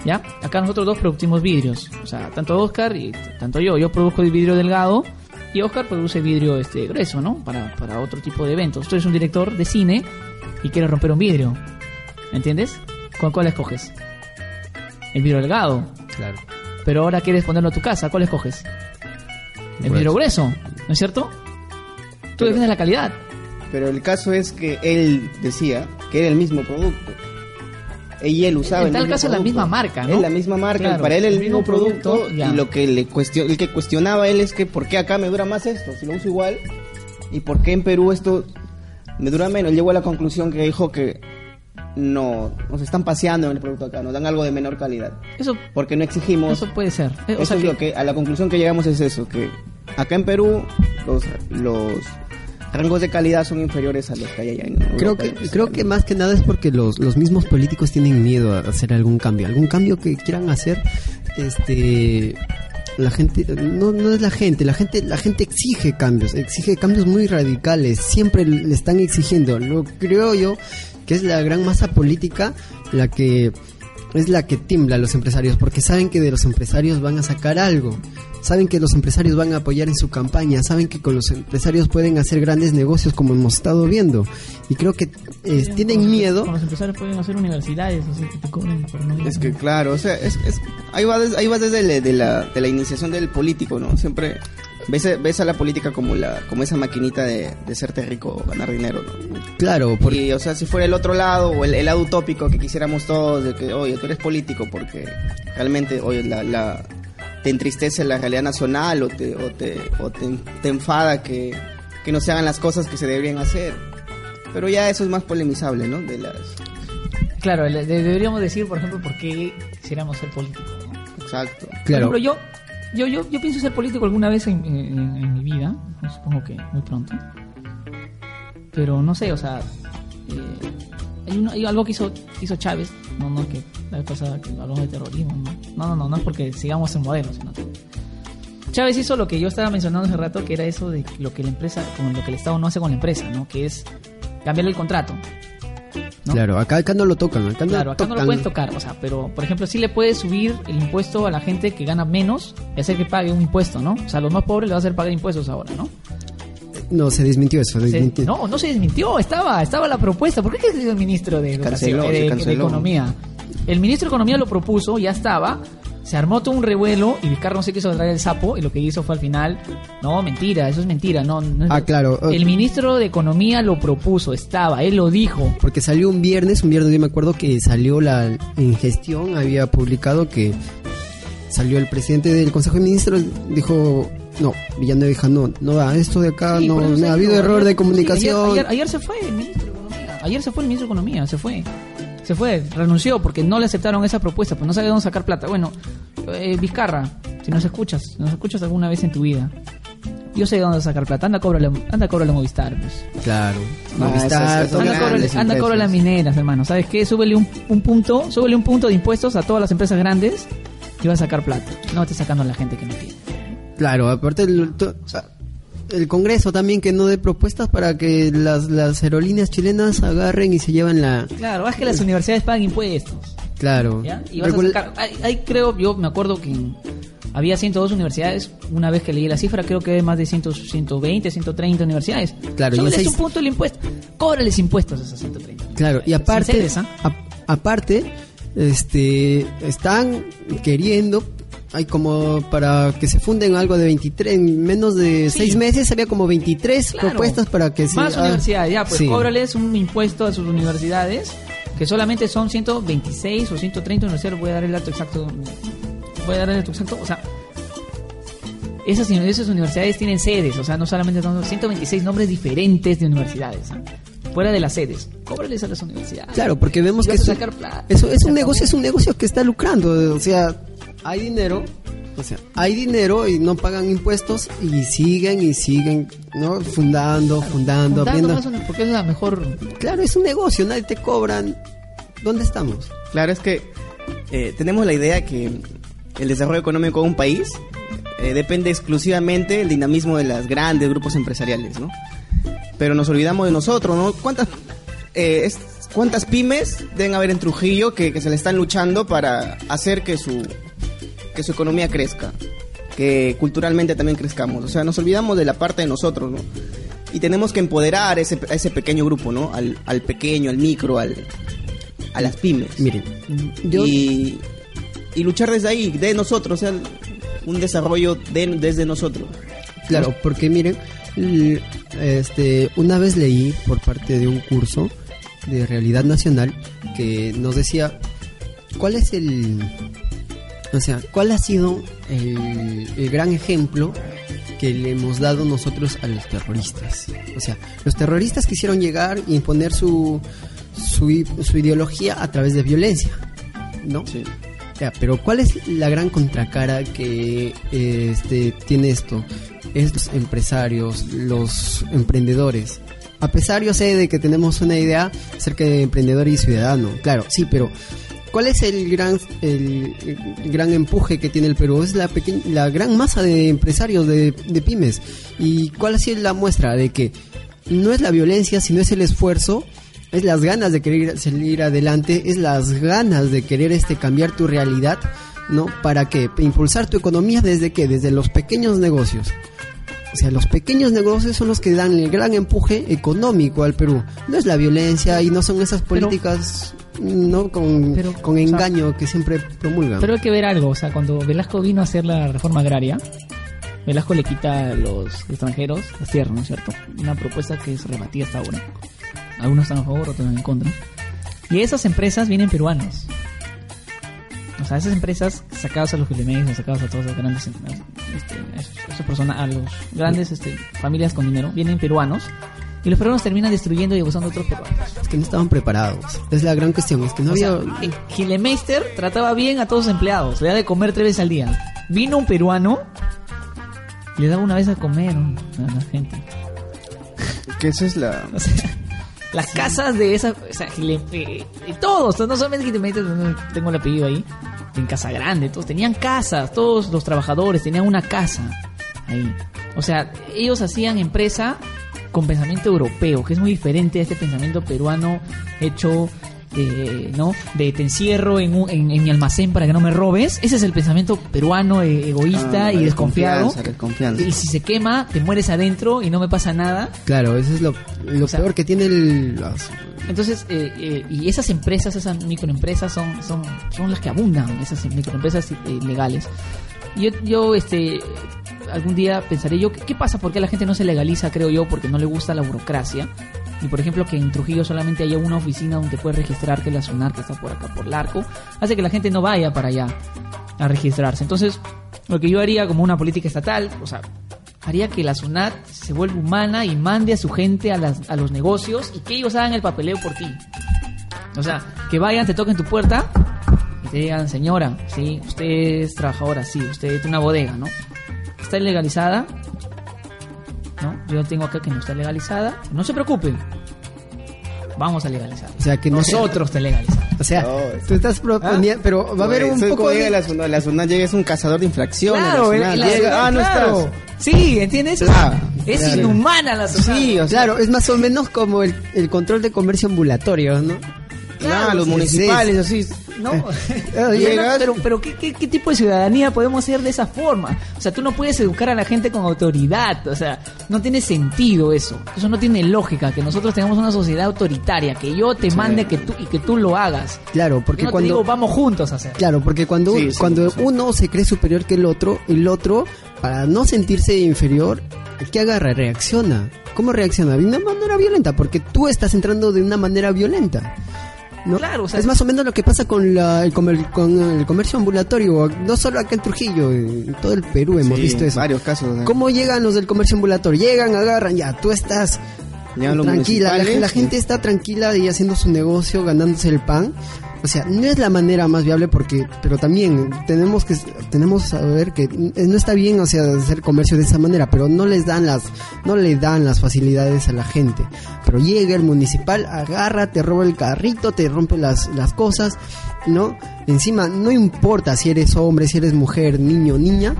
[SPEAKER 1] ¿Ya? Acá nosotros dos producimos vidrios. O sea, tanto Oscar y tanto yo. Yo produzco el vidrio delgado y Oscar produce vidrio este grueso, ¿no? Para, para otro tipo de eventos. Tú eres un director de cine y quieres romper un vidrio. ¿Me entiendes? ¿Con cuál escoges? el vidrio delgado.
[SPEAKER 2] Claro.
[SPEAKER 1] Pero ahora quieres ponerlo a tu casa, ¿cuál escoges? El
[SPEAKER 2] Grueso.
[SPEAKER 1] vidrio grueso, ¿no es cierto? Tú defiendes la calidad.
[SPEAKER 3] Pero el caso es que él decía que era el mismo producto. Y él usaba
[SPEAKER 1] En
[SPEAKER 3] el
[SPEAKER 1] tal
[SPEAKER 3] mismo
[SPEAKER 1] caso, la
[SPEAKER 3] producto.
[SPEAKER 1] misma marca, ¿no?
[SPEAKER 3] Es la misma marca,
[SPEAKER 1] Claro,
[SPEAKER 3] para él el,
[SPEAKER 1] el
[SPEAKER 3] mismo,
[SPEAKER 1] mismo
[SPEAKER 3] producto, y lo que le cuestion, el que cuestionaba él es que por qué acá me dura más esto, si lo uso igual, y por qué en Perú esto me dura menos. Llegó a la conclusión que dijo que no, nos están paseando en el producto acá, nos dan algo de menor calidad,
[SPEAKER 1] Eso,
[SPEAKER 3] porque no exigimos.
[SPEAKER 1] eso puede ser. Eh, o
[SPEAKER 3] Eso
[SPEAKER 1] sea
[SPEAKER 3] es
[SPEAKER 1] que-
[SPEAKER 3] lo que a la conclusión que llegamos es eso, que acá en Perú los los rangos de calidad son inferiores a los que hay allá en
[SPEAKER 2] Creo
[SPEAKER 3] Europa
[SPEAKER 2] que,
[SPEAKER 3] y pues,
[SPEAKER 2] creo que más que nada es porque los, los mismos políticos tienen miedo a hacer algún cambio. Algún cambio que quieran hacer, este la gente no, no es la gente, la gente la gente exige cambios, exige cambios muy radicales, siempre le están exigiendo. Lo creo yo que es la gran masa política la que es la que tiembla a los empresarios porque saben que de los empresarios van a sacar algo. Saben que los empresarios van a apoyar en su campaña, saben que con los empresarios pueden hacer grandes negocios como hemos estado viendo. Y creo que eh, tienen miedo.
[SPEAKER 1] Con los empresarios pueden hacer universidades, así que te cobren por no.
[SPEAKER 3] Es que claro, o sea, es, es- ahí va, des- ahí va desde de la, de la iniciación del político, ¿no? Siempre ves, ves a la política como la como esa maquinita de, de serte rico o ganar dinero, ¿no?
[SPEAKER 2] Claro, porque
[SPEAKER 3] Y, o sea, si fuera el otro lado o el, el lado utópico que quisiéramos todos de que, oye, tú eres político porque realmente, oye, la, la- te entristece la realidad nacional o te, o te, o te, te enfada que, que no se hagan las cosas que se deberían hacer. Pero ya eso es más polemizable, ¿no? De las...
[SPEAKER 1] Claro, deberíamos decir, por ejemplo, por qué quisiéramos ser políticos. ¿no?
[SPEAKER 3] Exacto.
[SPEAKER 2] claro,
[SPEAKER 1] Por ejemplo, yo, yo, yo, yo pienso ser político alguna vez en, en- en mi vida, supongo que muy pronto. Pero no sé, o sea, eh, hay, uno- hay algo que hizo, hizo Chávez, no, no, que la vez pasada que hablamos de terrorismo, no, no, no, no, no es porque sigamos en modelo, sino que Chávez hizo lo que yo estaba mencionando hace rato, que era eso de lo que la empresa, con lo que el Estado no hace con la empresa, ¿no? Que es cambiarle el contrato. ¿No?
[SPEAKER 2] claro, acá, acá no lo tocan, acá no
[SPEAKER 1] Claro, acá no lo pueden tocar, o sea, pero por ejemplo, sí le puedes subir el impuesto a la gente que gana menos y hacer que pague un impuesto, ¿no? O sea, a los más pobres le va a hacer pagar impuestos ahora, ¿no?
[SPEAKER 2] No, se desmintió eso, se desmintió.
[SPEAKER 1] no, no se desmintió, estaba, estaba la propuesta. ¿Por qué que el ministro de,
[SPEAKER 3] canceló,
[SPEAKER 1] de-. Economía? El ministro de Economía lo propuso, ya estaba, se armó todo un revuelo y Vizcarra no se quiso traer el sapo y lo que hizo fue al final, no, mentira, eso es mentira, no, no es-
[SPEAKER 2] Ah, claro.
[SPEAKER 1] El ministro de Economía lo propuso, estaba, él lo dijo.
[SPEAKER 2] Porque salió un viernes, un viernes yo me acuerdo que salió la en gestión, había publicado que salió el presidente del Consejo de Ministros, dijo, no, Villanueva dijo, no, no da, esto de acá,
[SPEAKER 1] Sí,
[SPEAKER 2] no, no ha habido error de
[SPEAKER 1] sí,
[SPEAKER 2] comunicación.
[SPEAKER 1] ayer, ayer- ayer se fue el ministro de Economía. Ayer se fue el ministro de Economía, se fue. Se fue, renunció porque no le aceptaron esa propuesta, pues no sabe dónde sacar plata. Bueno, eh, Vizcarra, si nos escuchas, si nos escuchas alguna vez en tu vida, yo sé de dónde sacar plata. Anda, cóbrale, anda, cóbrale Movistar, pues.
[SPEAKER 2] Claro.
[SPEAKER 3] Ah,
[SPEAKER 2] Movistar,
[SPEAKER 3] esas
[SPEAKER 2] son
[SPEAKER 1] Anda, cóbrale, anda, cóbrale a mineras, hermano. ¿Sabes qué? Súbele un, un punto, súbele un punto de impuestos a todas las empresas grandes y va a sacar plata. No estés sacando a la gente que no tiene.
[SPEAKER 2] Claro, aparte el, o sea, el Congreso también que no dé propuestas para que las, las aerolíneas chilenas agarren y se llevan la...
[SPEAKER 1] Claro, es que las universidades pagan impuestos.
[SPEAKER 2] Claro.
[SPEAKER 1] ¿ya? Y vas a sacar, ahí, ahí creo, yo me acuerdo que había 102 universidades, una vez que leí la cifra, creo que hay más de 100, 120, 130 universidades.
[SPEAKER 2] Claro, y en
[SPEAKER 1] Súbeles
[SPEAKER 2] seis-
[SPEAKER 1] un punto el impuesto, cóbrales impuestos a esas 130.
[SPEAKER 2] Claro, y aparte,
[SPEAKER 1] ¿ah?
[SPEAKER 2] a- aparte, este, están queriendo, hay como para que se funden algo de 23, en menos de
[SPEAKER 1] Sí.
[SPEAKER 2] seis meses había como 23
[SPEAKER 1] Claro.
[SPEAKER 2] propuestas para que se...
[SPEAKER 1] Más
[SPEAKER 2] ah,
[SPEAKER 1] universidades, ya, pues
[SPEAKER 2] sí.
[SPEAKER 1] cóbrales un impuesto a sus universidades, que solamente son 126 o 130 universidades, voy a dar el dato exacto. Voy a dar el dato exacto, o sea, esas, esas universidades tienen sedes, o sea, no solamente son 126 nombres diferentes de universidades, ¿ah? fuera de las sedes. Cóbrales a las universidades.
[SPEAKER 2] Claro, porque vemos que eso,
[SPEAKER 1] sacar plata.
[SPEAKER 2] eso es un negocio, es un negocio que está lucrando, o sea, hay dinero, o sea, hay dinero y no pagan impuestos y siguen y siguen, ¿no? Fundando, fundando, abriendo.
[SPEAKER 1] más o menos, porque es la mejor.
[SPEAKER 2] Claro, es un negocio, nadie te cobran. ¿Dónde estamos?
[SPEAKER 3] Claro, es que eh, tenemos la idea que el desarrollo económico de un país eh, depende exclusivamente del dinamismo de los grandes grupos empresariales, ¿no? Pero nos olvidamos de nosotros, ¿no? ¿Cuántas, eh, es- cuántas pymes deben haber en Trujillo que, que se le están luchando para hacer que su, que su economía crezca? Que culturalmente también crezcamos. O sea, nos olvidamos de la parte de nosotros, ¿no? Y tenemos que empoderar a ese, a ese pequeño grupo, ¿no? Al, al pequeño, al micro, al, a las pymes.
[SPEAKER 2] Miren, yo...
[SPEAKER 3] Y, y luchar desde ahí, de nosotros, o sea, un desarrollo de, desde nosotros.
[SPEAKER 2] Claro, porque miren, este, una vez leí por parte de un curso de realidad nacional que nos decía cuál es el, o sea, cuál ha sido el, el gran ejemplo que le hemos dado nosotros a los terroristas. O sea, los terroristas quisieron llegar e imponer su, su, ideología a través de violencia, ¿no?
[SPEAKER 3] Sí.
[SPEAKER 2] Pero ¿cuál es la gran contracara que este, tiene esto? Es los empresarios, los emprendedores. A pesar yo sé de que tenemos una idea acerca de emprendedor y ciudadano, claro, sí, pero ¿cuál es el gran el, el gran empuje que tiene el Perú? Es la pequeña, la gran masa de empresarios de, de pymes. ¿Y cuál ha sido la muestra de que no es la violencia, sino es el esfuerzo es las ganas de querer salir adelante, es las ganas de querer este cambiar tu realidad, ¿no? Para que impulsar tu economía desde qué? Desde los pequeños negocios. O sea, los pequeños negocios son los que dan el gran empuje económico al Perú. No es la violencia y no son esas
[SPEAKER 1] Pero-
[SPEAKER 2] políticas, ¿no? Con,
[SPEAKER 1] Pero,
[SPEAKER 2] con
[SPEAKER 1] o sea,
[SPEAKER 2] engaño que siempre promulgan.
[SPEAKER 1] Pero hay que ver algo, o sea, cuando Velasco vino a hacer la reforma agraria, Velasco le quita a los extranjeros las tierras, ¿no es cierto? Una propuesta que es rebatida hasta ahora. Algunos están a favor, otros están en contra. Y esas empresas vienen peruanos. O sea, esas empresas sacadas a los Filemex, sacadas a todas las grandes este, a esas personas, a los grandes este, familias con dinero, vienen peruanos. Y los peruanos terminan destruyendo y abusando de otros peruanos.
[SPEAKER 2] Es que no estaban preparados. Es la gran cuestión, es que no
[SPEAKER 1] O
[SPEAKER 2] había...
[SPEAKER 1] eh, Gilemeister trataba bien a todos sus empleados, le daba de comer tres veces al día. Vino un peruano y le daba una vez a comer a la gente.
[SPEAKER 3] Que esa es la...
[SPEAKER 1] O sea, las casas de esa, o sea, Gile- eh, eh, todos, no solamente Gilemeister, tengo el apellido ahí, en Casa Grande, todos tenían casas, todos los trabajadores tenían una casa ahí. O sea, ellos hacían empresa con pensamiento europeo, que es muy diferente a este pensamiento peruano hecho, eh, ¿no? De te encierro en, un- en, en mi almacén para que no me robes. Ese es el pensamiento peruano eh, egoísta
[SPEAKER 3] Ah,
[SPEAKER 1] y desconfiado.
[SPEAKER 3] desconfianza.
[SPEAKER 1] Y si se quema, te mueres adentro y no me pasa nada.
[SPEAKER 2] Claro, eso es lo, lo
[SPEAKER 1] O sea,
[SPEAKER 2] peor que tiene el...
[SPEAKER 1] Entonces, eh, eh, y esas empresas, esas microempresas son, son, son las que abundan, esas microempresas eh, legales. Yo, yo, este, algún día pensaré yo, ¿qué, pasa? ¿Por qué la gente no se legaliza? Creo yo, porque no le gusta la burocracia. Y por ejemplo, que en Trujillo solamente haya una oficina donde puedes registrar que la SUNAR, que está por acá, por Larco, hace que la gente no vaya para allá a registrarse. Entonces, lo que yo haría como una política estatal, o sea, haría que la SUNAT se vuelva humana y mande a su gente a, las- a los negocios y que ellos hagan el papeleo por ti. O sea, que vayan, te toquen tu puerta te digan, señora, sí, usted es trabajadora, sí, usted tiene una bodega, ¿no? ¿Está legalizada? ¿No? Yo tengo acá que no está legalizada. No se preocupe. Vamos a legalizar.
[SPEAKER 2] O sea, que sea-
[SPEAKER 1] Nosotros te legalizamos.
[SPEAKER 2] O sea,
[SPEAKER 3] No,
[SPEAKER 2] tú estás proponiendo, pero va a haber un poco
[SPEAKER 3] como llega
[SPEAKER 2] de...
[SPEAKER 3] la SUNAT, la SUNAT llega es un cazador de infracciones.
[SPEAKER 1] Claro,
[SPEAKER 3] la SUNAT
[SPEAKER 1] la-
[SPEAKER 3] llega,
[SPEAKER 1] la-
[SPEAKER 3] ah, no
[SPEAKER 1] claro.
[SPEAKER 3] estás.
[SPEAKER 1] Sí, ¿entiendes?
[SPEAKER 3] Claro,
[SPEAKER 1] es
[SPEAKER 3] claro.
[SPEAKER 1] inhumana la SUNAT.
[SPEAKER 3] Sí, o sea,
[SPEAKER 2] Claro, es más o menos como el, el control de comercio ambulatorio, ¿no?
[SPEAKER 3] Claro, los municipales, así.
[SPEAKER 1] ¿no?
[SPEAKER 2] Claro,
[SPEAKER 1] Pero-
[SPEAKER 3] llegas-
[SPEAKER 1] pero, pero ¿qué, qué, qué tipo de ciudadanía podemos ser de esa forma? O sea, tú no puedes educar a la gente con autoridad, o sea, no tiene sentido eso. Eso no tiene lógica, que nosotros tengamos una sociedad autoritaria, que yo te mande que tú y que tú lo hagas.
[SPEAKER 2] Claro, porque
[SPEAKER 1] Yo no te
[SPEAKER 2] cuando...
[SPEAKER 1] digo, vamos juntos a hacer.
[SPEAKER 2] Claro, porque cuando,
[SPEAKER 3] Sí, sí,
[SPEAKER 2] cuando
[SPEAKER 3] sí.
[SPEAKER 2] uno se cree superior que el otro, el otro, para no sentirse inferior, ¿qué agarra? Reacciona. ¿Cómo reacciona? De una manera violenta, porque tú estás entrando de una manera violenta. ¿No?
[SPEAKER 1] Claro, o sea-
[SPEAKER 2] es más o menos lo que pasa con, la, el, comer- con el comercio ambulatorio, no solo acá en Trujillo, en todo el Perú hemos
[SPEAKER 3] Sí,
[SPEAKER 2] visto eso.
[SPEAKER 3] varios casos. ¿no?
[SPEAKER 2] ¿Cómo llegan los del comercio ambulatorio? Llegan, agarran, ya, tú estás
[SPEAKER 3] los
[SPEAKER 2] tranquila, la, gente está tranquila y haciendo su negocio, ganándose el pan. O sea, no es la manera más viable porque, pero también tenemos que tenemos saber que no está bien, o sea, hacer comercio de esa manera, pero no les dan las no le dan las facilidades a la gente. Pero llega el municipal, agarra, te roba el carrito, te rompe las las cosas, ¿no? Encima no importa si eres hombre, si eres mujer, niño, niña,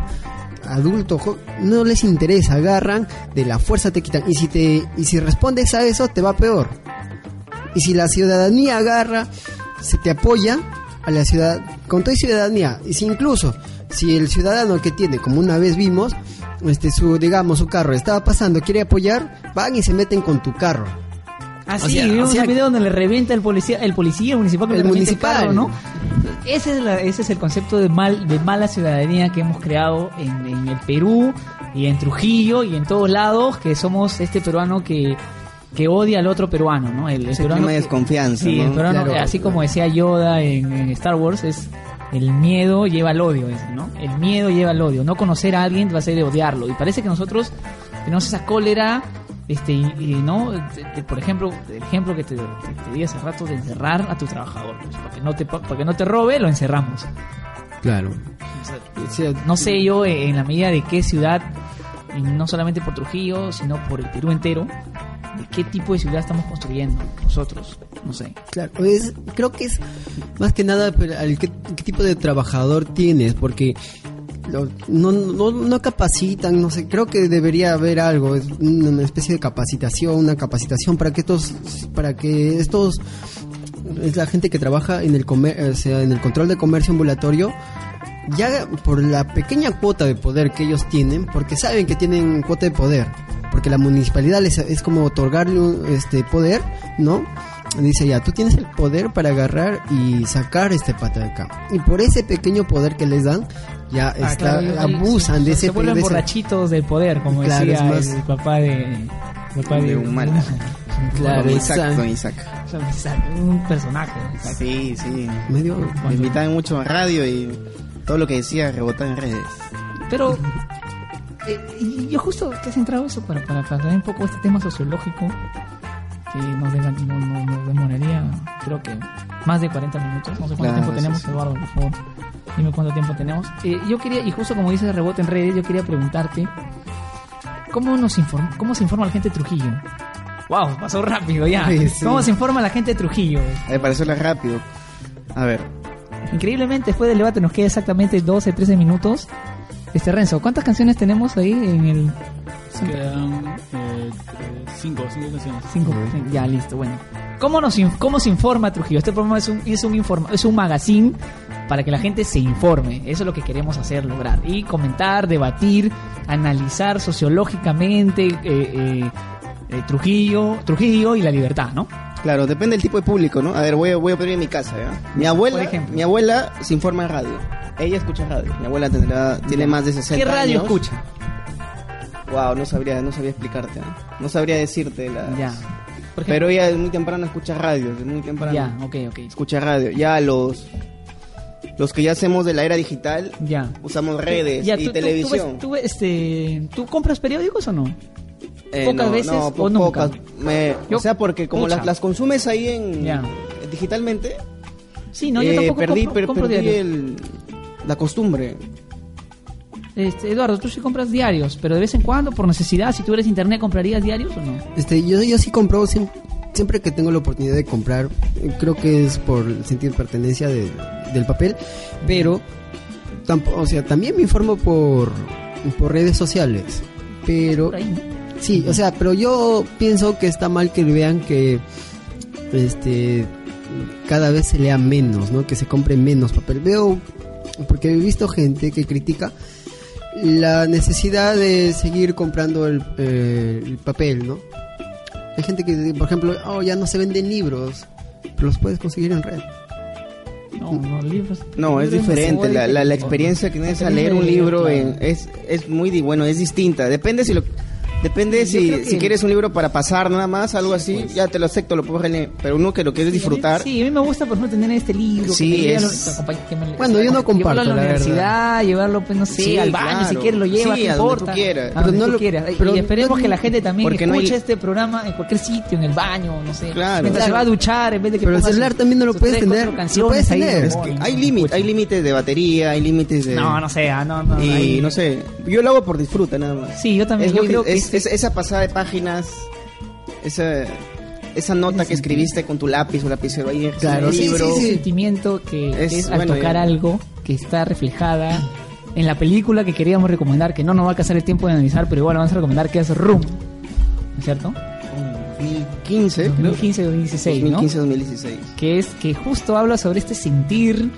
[SPEAKER 2] adulto, no les interesa, agarran, de la fuerza te quitan y si te y si respondes a eso te va peor. Y si la ciudadanía agarra, se te apoya a la ciudad con toda ciudadanía, y si incluso si el ciudadano que tiene, como una vez vimos, este su digamos su carro estaba pasando, quiere apoyar, van y se meten con tu carro.
[SPEAKER 1] Ah,
[SPEAKER 2] O sea,
[SPEAKER 1] vimos
[SPEAKER 2] o sea,
[SPEAKER 1] un video donde le revienta el policía, el policía municipal, que
[SPEAKER 2] El municipal.
[SPEAKER 1] carro, ¿no? ese es, la- ese es el concepto de mal de mala ciudadanía que hemos creado en, en el Perú y en Trujillo y en todos lados, que somos este peruano que, que odia al otro peruano, ¿no? El, el peruano
[SPEAKER 3] clima de
[SPEAKER 1] que-
[SPEAKER 3] desconfianza,
[SPEAKER 1] Sí,
[SPEAKER 3] ¿no?
[SPEAKER 1] el peruano,
[SPEAKER 2] Claro.
[SPEAKER 1] así como decía Yoda en, en Star Wars, es el miedo lleva al odio, ese, ¿no? El miedo lleva al odio. No conocer a alguien va a ser de odiarlo. Y parece que nosotros tenemos esa cólera, este, y, y, ¿no? De- de- por ejemplo, el ejemplo que te, te, te di hace rato de encerrar a tu trabajador. pues, para, que no te, para que no te robe, lo encerramos.
[SPEAKER 2] Claro.
[SPEAKER 1] O sea, no sé yo en la medida de qué ciudad, y no solamente por Trujillo, sino por el Perú entero, de qué tipo de ciudad estamos construyendo nosotros. No sé.
[SPEAKER 2] Claro, es, creo que es más que nada al qué, qué tipo de trabajador tienes, porque no, no, no capacitan, no sé, creo que debería haber algo, una especie de capacitación, una capacitación para que estos, para que estos, es la gente que trabaja en el comer, o sea, en el control de comercio ambulatorio, ya por la pequeña cuota de poder que ellos tienen, porque saben que tienen cuota de poder, porque la municipalidad les, es como otorgarle este poder, ¿no? Dice ya, tú tienes el poder para agarrar y sacar este pata de acá. Y por ese pequeño poder que les dan, ya
[SPEAKER 1] Ah,
[SPEAKER 2] está,
[SPEAKER 1] claro,
[SPEAKER 2] abusan
[SPEAKER 1] se,
[SPEAKER 2] de ese
[SPEAKER 1] se vuelven
[SPEAKER 2] de ese-
[SPEAKER 1] borrachitos del poder, como
[SPEAKER 2] Claro,
[SPEAKER 1] decía
[SPEAKER 2] más-
[SPEAKER 1] el papá de, el papá de,
[SPEAKER 3] De Humala.
[SPEAKER 2] Claro,
[SPEAKER 3] Don Isaac, Don Isaac.
[SPEAKER 1] un personaje.
[SPEAKER 3] Sí, sí.
[SPEAKER 2] medio
[SPEAKER 3] Me invitaban mucho a radio y todo lo que decía rebotaba en redes.
[SPEAKER 1] Pero eh, yo justo que has entrado eso para, para, para un poco este tema sociológico que nos, nos demoraría creo que más de 40 minutos. No sé cuánto
[SPEAKER 3] Claro,
[SPEAKER 1] tiempo tenemos,
[SPEAKER 3] sí.
[SPEAKER 1] Eduardo, por favor. Dime cuánto tiempo tenemos. Eh, yo quería, y justo como dices rebote en redes, yo quería preguntarte ¿cómo, nos informa, cómo se informa la gente de Trujillo? Wow, pasó rápido ya.
[SPEAKER 2] Sí.
[SPEAKER 1] ¿Cómo se informa la gente de Trujillo?
[SPEAKER 3] Para hacerlo rápido. A ver,
[SPEAKER 1] Increíblemente, después del debate nos queda exactamente 12, 13 minutos. Este Renzo, ¿cuántas canciones tenemos ahí en el
[SPEAKER 4] Quedan eh, cinco, cinco canciones.
[SPEAKER 1] cinco? Ya, listo, bueno. ¿Cómo, nos, ¿Cómo se informa Trujillo? Este programa es un, es, un informa, es un magazine para que la gente se informe. Eso es lo que queremos hacer, lograr. Y comentar, debatir, analizar sociológicamente eh, eh, eh, Trujillo, Trujillo y la libertad, ¿no?
[SPEAKER 3] Claro, depende del tipo de público, ¿no? A ver, voy a, voy a poner en mi casa, ¿ya? Mi abuela,
[SPEAKER 1] Por ejemplo.
[SPEAKER 3] mi abuela se informa en radio. Ella escucha radio. Mi abuela tendrá, tiene más de 60
[SPEAKER 1] ¿Qué radio
[SPEAKER 3] años.
[SPEAKER 1] escucha?
[SPEAKER 3] Wow, no sabría, no sabría explicarte, ¿no? No sabría decirte.
[SPEAKER 1] Ya. Por ejemplo,
[SPEAKER 3] Pero ella desde muy temprano escucha radio, desde muy temprano.
[SPEAKER 1] ya, ok, ok.
[SPEAKER 3] Escucha radio. Ya los los que ya hacemos de la era digital
[SPEAKER 1] Ya.
[SPEAKER 3] usamos redes
[SPEAKER 1] Ya,
[SPEAKER 3] y
[SPEAKER 1] tú-
[SPEAKER 3] televisión.
[SPEAKER 1] Tú, ves- tú ves, este, ¿Tú compras periódicos o no?
[SPEAKER 3] Eh,
[SPEAKER 1] pocas
[SPEAKER 3] no,
[SPEAKER 1] veces
[SPEAKER 3] no,
[SPEAKER 1] o nunca?
[SPEAKER 3] pocas. Me-
[SPEAKER 1] Yo-
[SPEAKER 3] o sea, porque como las, las consumes ahí en
[SPEAKER 1] Ya.
[SPEAKER 3] digitalmente,
[SPEAKER 1] Sí, no, yo
[SPEAKER 3] eh,
[SPEAKER 1] tampoco
[SPEAKER 3] perdí,
[SPEAKER 1] compro,
[SPEAKER 3] per-
[SPEAKER 1] compro
[SPEAKER 3] perdí el- la costumbre.
[SPEAKER 1] Este, Eduardo, tú sí compras diarios, pero de vez en cuando, por necesidad, si tú eres internet, ¿comprarías diarios o no?
[SPEAKER 2] Este, yo, yo sí compro siem- siempre, que tengo la oportunidad de comprar, creo que es por el sentido de pertenencia de- del papel, pero o sea, también me informo por, por redes sociales, pero
[SPEAKER 1] Por ahí, ¿no?
[SPEAKER 2] Sí, o sea, pero yo pienso que está mal que vean que este cada vez se lea menos, ¿no? Que se compre menos papel. Veo porque he visto gente que critica la necesidad de seguir comprando el, eh, el papel, ¿no? Hay gente que, por ejemplo, oh, ya no se venden libros, pero los puedes conseguir en red.
[SPEAKER 1] No, no, libros.
[SPEAKER 3] No, es diferente. La, la, experiencia que tienes a leer un libro
[SPEAKER 1] claro.
[SPEAKER 3] en- es, es muy, di- bueno, es distinta. Depende si lo... Depende si,
[SPEAKER 1] que-
[SPEAKER 3] si quieres un libro para pasar nada más, algo así, ya te lo acepto, lo puedo leer. Pero uno que lo quieres disfrutar,
[SPEAKER 1] Sí, a mí me gusta, por ejemplo, tener este libro.
[SPEAKER 3] Sí,
[SPEAKER 1] que
[SPEAKER 3] es-
[SPEAKER 1] que me-
[SPEAKER 2] Bueno, yo no comparto,
[SPEAKER 1] Llevarlo a la,
[SPEAKER 2] la verdad.
[SPEAKER 1] universidad, llevarlo, pues no sé,
[SPEAKER 3] Sí,
[SPEAKER 1] al baño, si
[SPEAKER 3] claro.
[SPEAKER 1] quieres lo llevas,
[SPEAKER 3] Sí,
[SPEAKER 1] no
[SPEAKER 3] a donde
[SPEAKER 1] importa.
[SPEAKER 3] tú quieras.
[SPEAKER 1] A
[SPEAKER 2] Pero
[SPEAKER 1] donde
[SPEAKER 2] no
[SPEAKER 1] tú
[SPEAKER 2] lo-
[SPEAKER 1] quieras.
[SPEAKER 2] pero
[SPEAKER 1] y esperemos
[SPEAKER 2] no-
[SPEAKER 1] que la gente también
[SPEAKER 3] porque no
[SPEAKER 1] escuche
[SPEAKER 3] hay-
[SPEAKER 1] este programa en cualquier sitio, en el baño, no sé.
[SPEAKER 3] Claro.
[SPEAKER 1] Mientras se
[SPEAKER 2] Claro.
[SPEAKER 1] va a duchar, en vez de que
[SPEAKER 2] Pero el celular también no lo puedes tener, lo
[SPEAKER 1] canciones
[SPEAKER 2] puedes tener.
[SPEAKER 1] ¿no?
[SPEAKER 3] hay límites, hay límites de batería, hay límites de...
[SPEAKER 1] No, no sé, ah, no, no.
[SPEAKER 3] y no sé, yo lo hago por disfruta nada más.
[SPEAKER 1] Sí, yo también, yo creo que
[SPEAKER 3] es- es- esa pasada de páginas, esa, esa nota que escribiste con tu lápiz o lapicero ahí
[SPEAKER 2] Claro, sí,
[SPEAKER 3] libro.
[SPEAKER 1] ese sentimiento que es,
[SPEAKER 3] Es,
[SPEAKER 1] al
[SPEAKER 3] bueno,
[SPEAKER 1] tocar
[SPEAKER 3] ya.
[SPEAKER 1] algo que está reflejada en la película que queríamos recomendar, que no nos va a alcanzar el tiempo de analizar, pero igual vamos a recomendar que es Room, ¿no es cierto?
[SPEAKER 3] 2015, creo.
[SPEAKER 1] 2015-2016, ¿no?
[SPEAKER 3] 2015-2016.
[SPEAKER 1] Que es que justo habla sobre este sentir,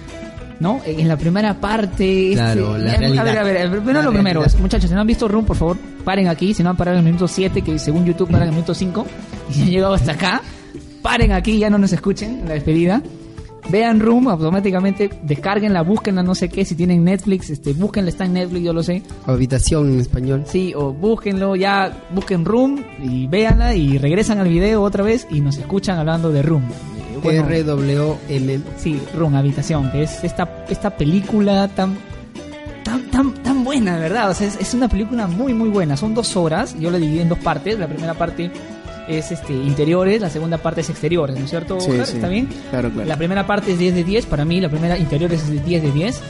[SPEAKER 1] ¿no? En la primera parte. este-
[SPEAKER 2] Claro, la
[SPEAKER 1] a ver,
[SPEAKER 2] realidad.
[SPEAKER 1] A ver, a ver, primero
[SPEAKER 2] La
[SPEAKER 1] lo primero,
[SPEAKER 2] realidad.
[SPEAKER 1] muchachos, si no han visto Room, por favor, paren aquí, si no han parado en el minuto 7, que según YouTube paran en el minuto 5, y si han llegado hasta acá, paren aquí, ya no nos escuchen en la despedida. vean Room, automáticamente descarguenla, búsquenla, no sé qué, si tienen Netflix, este, búsquenla, está en Netflix, yo lo sé.
[SPEAKER 2] Habitación en español.
[SPEAKER 1] Sí, o búsquenlo, ya busquen Room y véanla y regresan al video otra vez y nos escuchan hablando de Room. Bueno,
[SPEAKER 2] R-W-M.
[SPEAKER 1] Sí, Room, Habitación, que es esta, esta película tan, tan, tan, tan buena, verdad. O sea, es, es una película muy, muy buena. Son dos horas, yo la dividí en dos partes. La primera parte es este interiores, la segunda parte es exteriores, ¿no es cierto?
[SPEAKER 3] Sí.
[SPEAKER 1] ¿Está bien?
[SPEAKER 3] Claro, claro.
[SPEAKER 1] La primera parte es 10 de 10, para mí la primera interiores es de 10 de 10.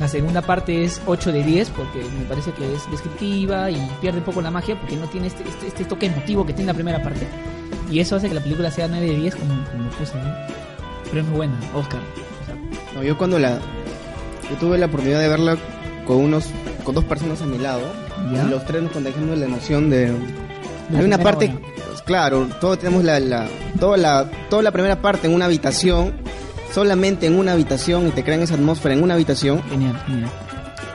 [SPEAKER 1] La segunda parte es 8 de 10 porque me parece que es descriptiva y pierde un poco la magia porque no tiene este, este, este toque emotivo que tiene la primera parte. Y eso hace que la película sea 9 de 10 como, como puse, ¿no? Pero es muy buena, Oscar. O sea,
[SPEAKER 3] No, yo cuando la... Yo tuve la oportunidad de verla con unos... Con dos personas a mi lado.
[SPEAKER 1] ¿Ya?
[SPEAKER 3] Y los tres nos contagiamos la emoción de...
[SPEAKER 1] La
[SPEAKER 3] Hay una parte...
[SPEAKER 1] hora.
[SPEAKER 3] claro, todos tenemos la, la... Toda la... Toda la primera parte en una habitación. Solamente en una habitación y te crean esa atmósfera en una habitación.
[SPEAKER 1] Genial, genial.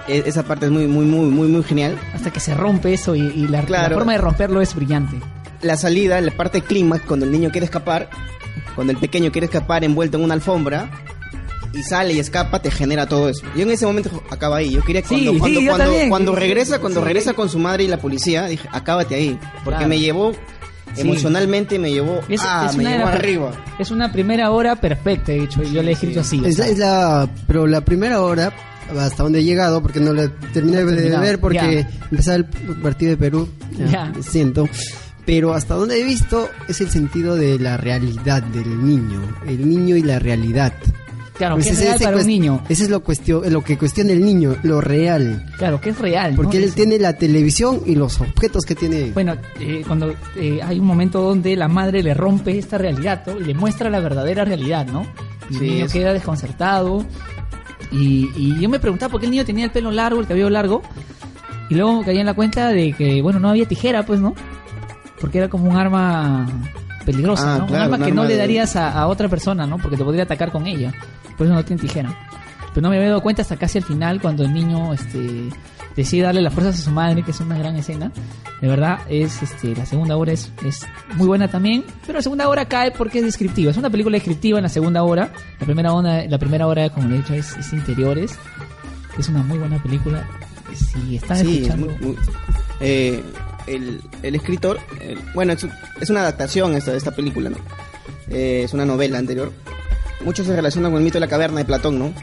[SPEAKER 3] E- Esa parte es muy, muy, muy, muy, muy genial.
[SPEAKER 1] Hasta que se rompe eso y, y la, la
[SPEAKER 3] Claro.
[SPEAKER 1] forma de romperlo es brillante.
[SPEAKER 3] La salida, la parte clímax, cuando el niño quiere escapar, cuando el pequeño quiere escapar envuelto en una alfombra y sale y escapa, te genera todo eso. Yo en ese momento acaba ahí. Yo quería
[SPEAKER 1] Sí,
[SPEAKER 3] cuando
[SPEAKER 1] sí,
[SPEAKER 3] cuando
[SPEAKER 1] yo
[SPEAKER 3] cuando, cuando regresa, cuando
[SPEAKER 1] Sí.
[SPEAKER 3] regresa con su madre y la policía, dije, acábate ahí, porque
[SPEAKER 1] Claro.
[SPEAKER 3] me llevó
[SPEAKER 1] Sí.
[SPEAKER 3] emocionalmente me llevó
[SPEAKER 1] Es,
[SPEAKER 3] ah,
[SPEAKER 1] es
[SPEAKER 3] me llevó arriba.
[SPEAKER 1] Es una primera hora perfecta, de hecho. Yo le he escrito así.
[SPEAKER 2] Es la, es la- pero la primera hora, hasta donde he llegado, porque no la terminé de
[SPEAKER 1] Terminado,
[SPEAKER 2] ver porque
[SPEAKER 1] ya.
[SPEAKER 2] empezaba el partido de Perú, ya, lo siento. Pero hasta donde he visto es el sentido de la realidad del niño, el niño y la realidad.
[SPEAKER 1] claro,
[SPEAKER 2] Pues
[SPEAKER 1] es
[SPEAKER 2] ese-
[SPEAKER 1] real para un niño.
[SPEAKER 2] Ese es lo, cuestio- lo que cuestiona el niño, lo real.
[SPEAKER 1] Claro, que es real. ¿no?
[SPEAKER 2] Porque él tiene la televisión y los objetos que tiene.
[SPEAKER 1] Bueno, eh, cuando eh, hay un momento donde la madre le rompe esta realidad ¿no? y le muestra la verdadera realidad, ¿no? Y
[SPEAKER 3] Sí,
[SPEAKER 1] el niño queda desconcertado. Y, y yo me preguntaba por qué el niño tenía el pelo largo, el cabello largo. Y luego caí en la cuenta de que, bueno, no había tijera, pues, ¿no? Porque era como un arma peligrosa,
[SPEAKER 3] Ah,
[SPEAKER 1] ¿no?
[SPEAKER 3] claro,
[SPEAKER 1] un arma que no le darías a, a otra persona, ¿no? Porque te podría atacar con ella. Por eso no tiene tijera. Pero no me había dado cuenta hasta casi al final cuando el niño este, decide darle las fuerzas a su madre, que es una gran escena. De verdad, es este, la segunda hora es, es muy buena también, pero la segunda hora cae porque es descriptiva. Es una película descriptiva en la segunda hora. La primera hora, la primera hora como le he dicho, es, es interiores. Es una muy buena película. Si están
[SPEAKER 3] Sí, es
[SPEAKER 1] escuchando...
[SPEAKER 3] muy- muy- eh, el, el escritor, el- bueno, es, es una adaptación esta, de esta película, ¿no? Eh, es una novela anterior. Mucho se relaciona con el mito de la caverna de Platón, ¿no?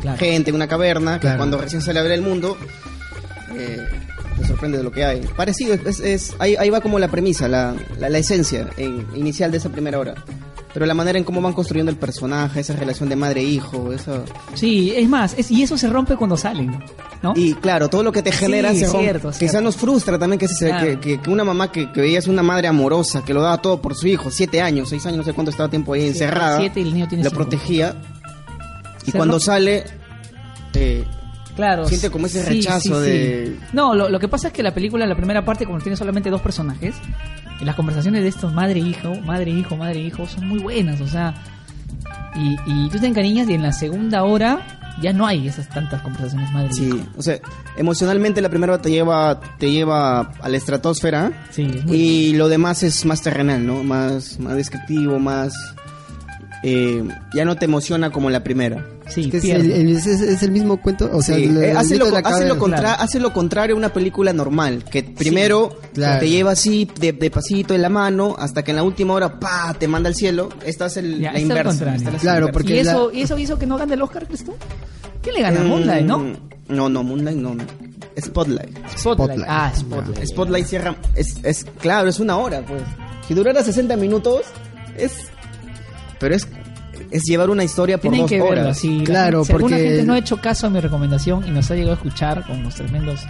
[SPEAKER 1] claro.
[SPEAKER 3] gente en una caverna que cuando recién sale a ver el mundo eh, te sorprende de lo que hay. Parecido, es, es- ahí, ahí va como la premisa, la, la, la esencia en- inicial de esa primera hora. Pero la manera en cómo van construyendo el personaje, esa relación de madre-hijo, eso...
[SPEAKER 1] Sí, es más, es, y eso se rompe cuando salen, ¿no?
[SPEAKER 3] Y claro, todo lo que te genera
[SPEAKER 1] Sí,
[SPEAKER 3] rompe.
[SPEAKER 1] cierto,
[SPEAKER 3] Quizás
[SPEAKER 1] cierto.
[SPEAKER 3] nos frustra también que, se-
[SPEAKER 1] Claro.
[SPEAKER 3] que, que- que una mamá que, que veías una madre amorosa, que lo daba todo por su hijo, siete años, seis años, no sé cuánto estaba tiempo ahí encerrada,
[SPEAKER 1] siete y el niño tiene cinco.
[SPEAKER 3] protegía. Y
[SPEAKER 1] Se
[SPEAKER 3] cuando
[SPEAKER 1] rompe.
[SPEAKER 3] sale... eh,
[SPEAKER 1] Claro.
[SPEAKER 3] Siente como ese rechazo
[SPEAKER 1] sí, sí.
[SPEAKER 3] de-
[SPEAKER 1] No, lo, lo que pasa es que la película, la primera parte, como tiene solamente dos personajes, y las conversaciones de estos madre-hijo, madre-hijo, madre-hijo, son muy buenas, o sea. Y, y tú te encariñas y en la segunda hora ya no hay esas tantas conversaciones madre-hijo.
[SPEAKER 3] Sí, o sea, emocionalmente la primera te lleva, te lleva a la estratosfera
[SPEAKER 1] Sí, es muy-
[SPEAKER 3] y lo demás es más terrenal, ¿no? Más, más descriptivo, más... eh, ya no te emociona como la primera.
[SPEAKER 1] Sí,
[SPEAKER 2] es, que es, el, el- es- es el mismo cuento. O sea,
[SPEAKER 3] Sí, eh, hace, lo,
[SPEAKER 2] de la
[SPEAKER 3] hace, lo
[SPEAKER 2] caverna.
[SPEAKER 3] contra-
[SPEAKER 1] claro.
[SPEAKER 3] hace lo contrario a una película normal, que primero
[SPEAKER 2] claro.
[SPEAKER 3] te lleva así de, de pasito en la mano hasta que en la última hora ¡pa! te manda al cielo. Esta es el,
[SPEAKER 1] Ya,
[SPEAKER 3] la inversa.
[SPEAKER 2] Claro, porque
[SPEAKER 1] ¿Y, eso,
[SPEAKER 2] la-
[SPEAKER 1] ¿Y eso hizo que no gane el Oscar, Cristo? ¿Qué le gana?
[SPEAKER 3] Mm,
[SPEAKER 1] Moonlight, ¿no?
[SPEAKER 3] No, no, Moonlight no. no. Spotlight.
[SPEAKER 1] Spotlight.
[SPEAKER 2] Spotlight.
[SPEAKER 1] Ah, Spotlight.
[SPEAKER 3] Spotlight cierra. Es, es claro, es una hora, pues. Si durara 60 minutos, es. Pero es. Es llevar una historia por
[SPEAKER 1] Tienen
[SPEAKER 3] dos
[SPEAKER 1] que verlo,
[SPEAKER 3] horas.
[SPEAKER 1] sí. La
[SPEAKER 2] Claro,
[SPEAKER 1] si alguna
[SPEAKER 2] porque-
[SPEAKER 1] gente no ha hecho caso a mi recomendación y nos ha llegado a escuchar con los tremendos...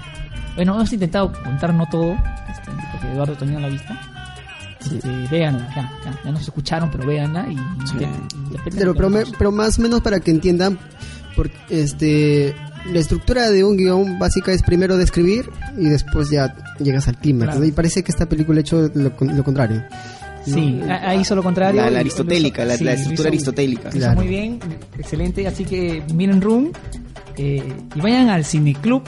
[SPEAKER 1] Bueno, hemos intentado contar no todo, este, porque Eduardo tenía la vista. Este, véanla, ya, ya, ya nos escucharon, pero véanla y...
[SPEAKER 2] Pero, pero, me-
[SPEAKER 1] nos-
[SPEAKER 2] pero más o menos para que entiendan, porque este, la estructura de un guion básica es primero describir y después ya llegas al clímax.
[SPEAKER 1] Claro.
[SPEAKER 2] ¿no? Y parece que esta película ha hecho lo, con- lo contrario.
[SPEAKER 1] Sí, a- ahí hizo lo contrario.
[SPEAKER 3] La,
[SPEAKER 1] y-
[SPEAKER 3] la aristotélica, la,
[SPEAKER 1] sí,
[SPEAKER 3] la
[SPEAKER 1] lo
[SPEAKER 3] estructura
[SPEAKER 1] hizo-
[SPEAKER 3] aristotélica.
[SPEAKER 1] lo hizo
[SPEAKER 2] Claro.
[SPEAKER 1] muy bien, excelente. Así que miren Room eh, y vayan al cineclub.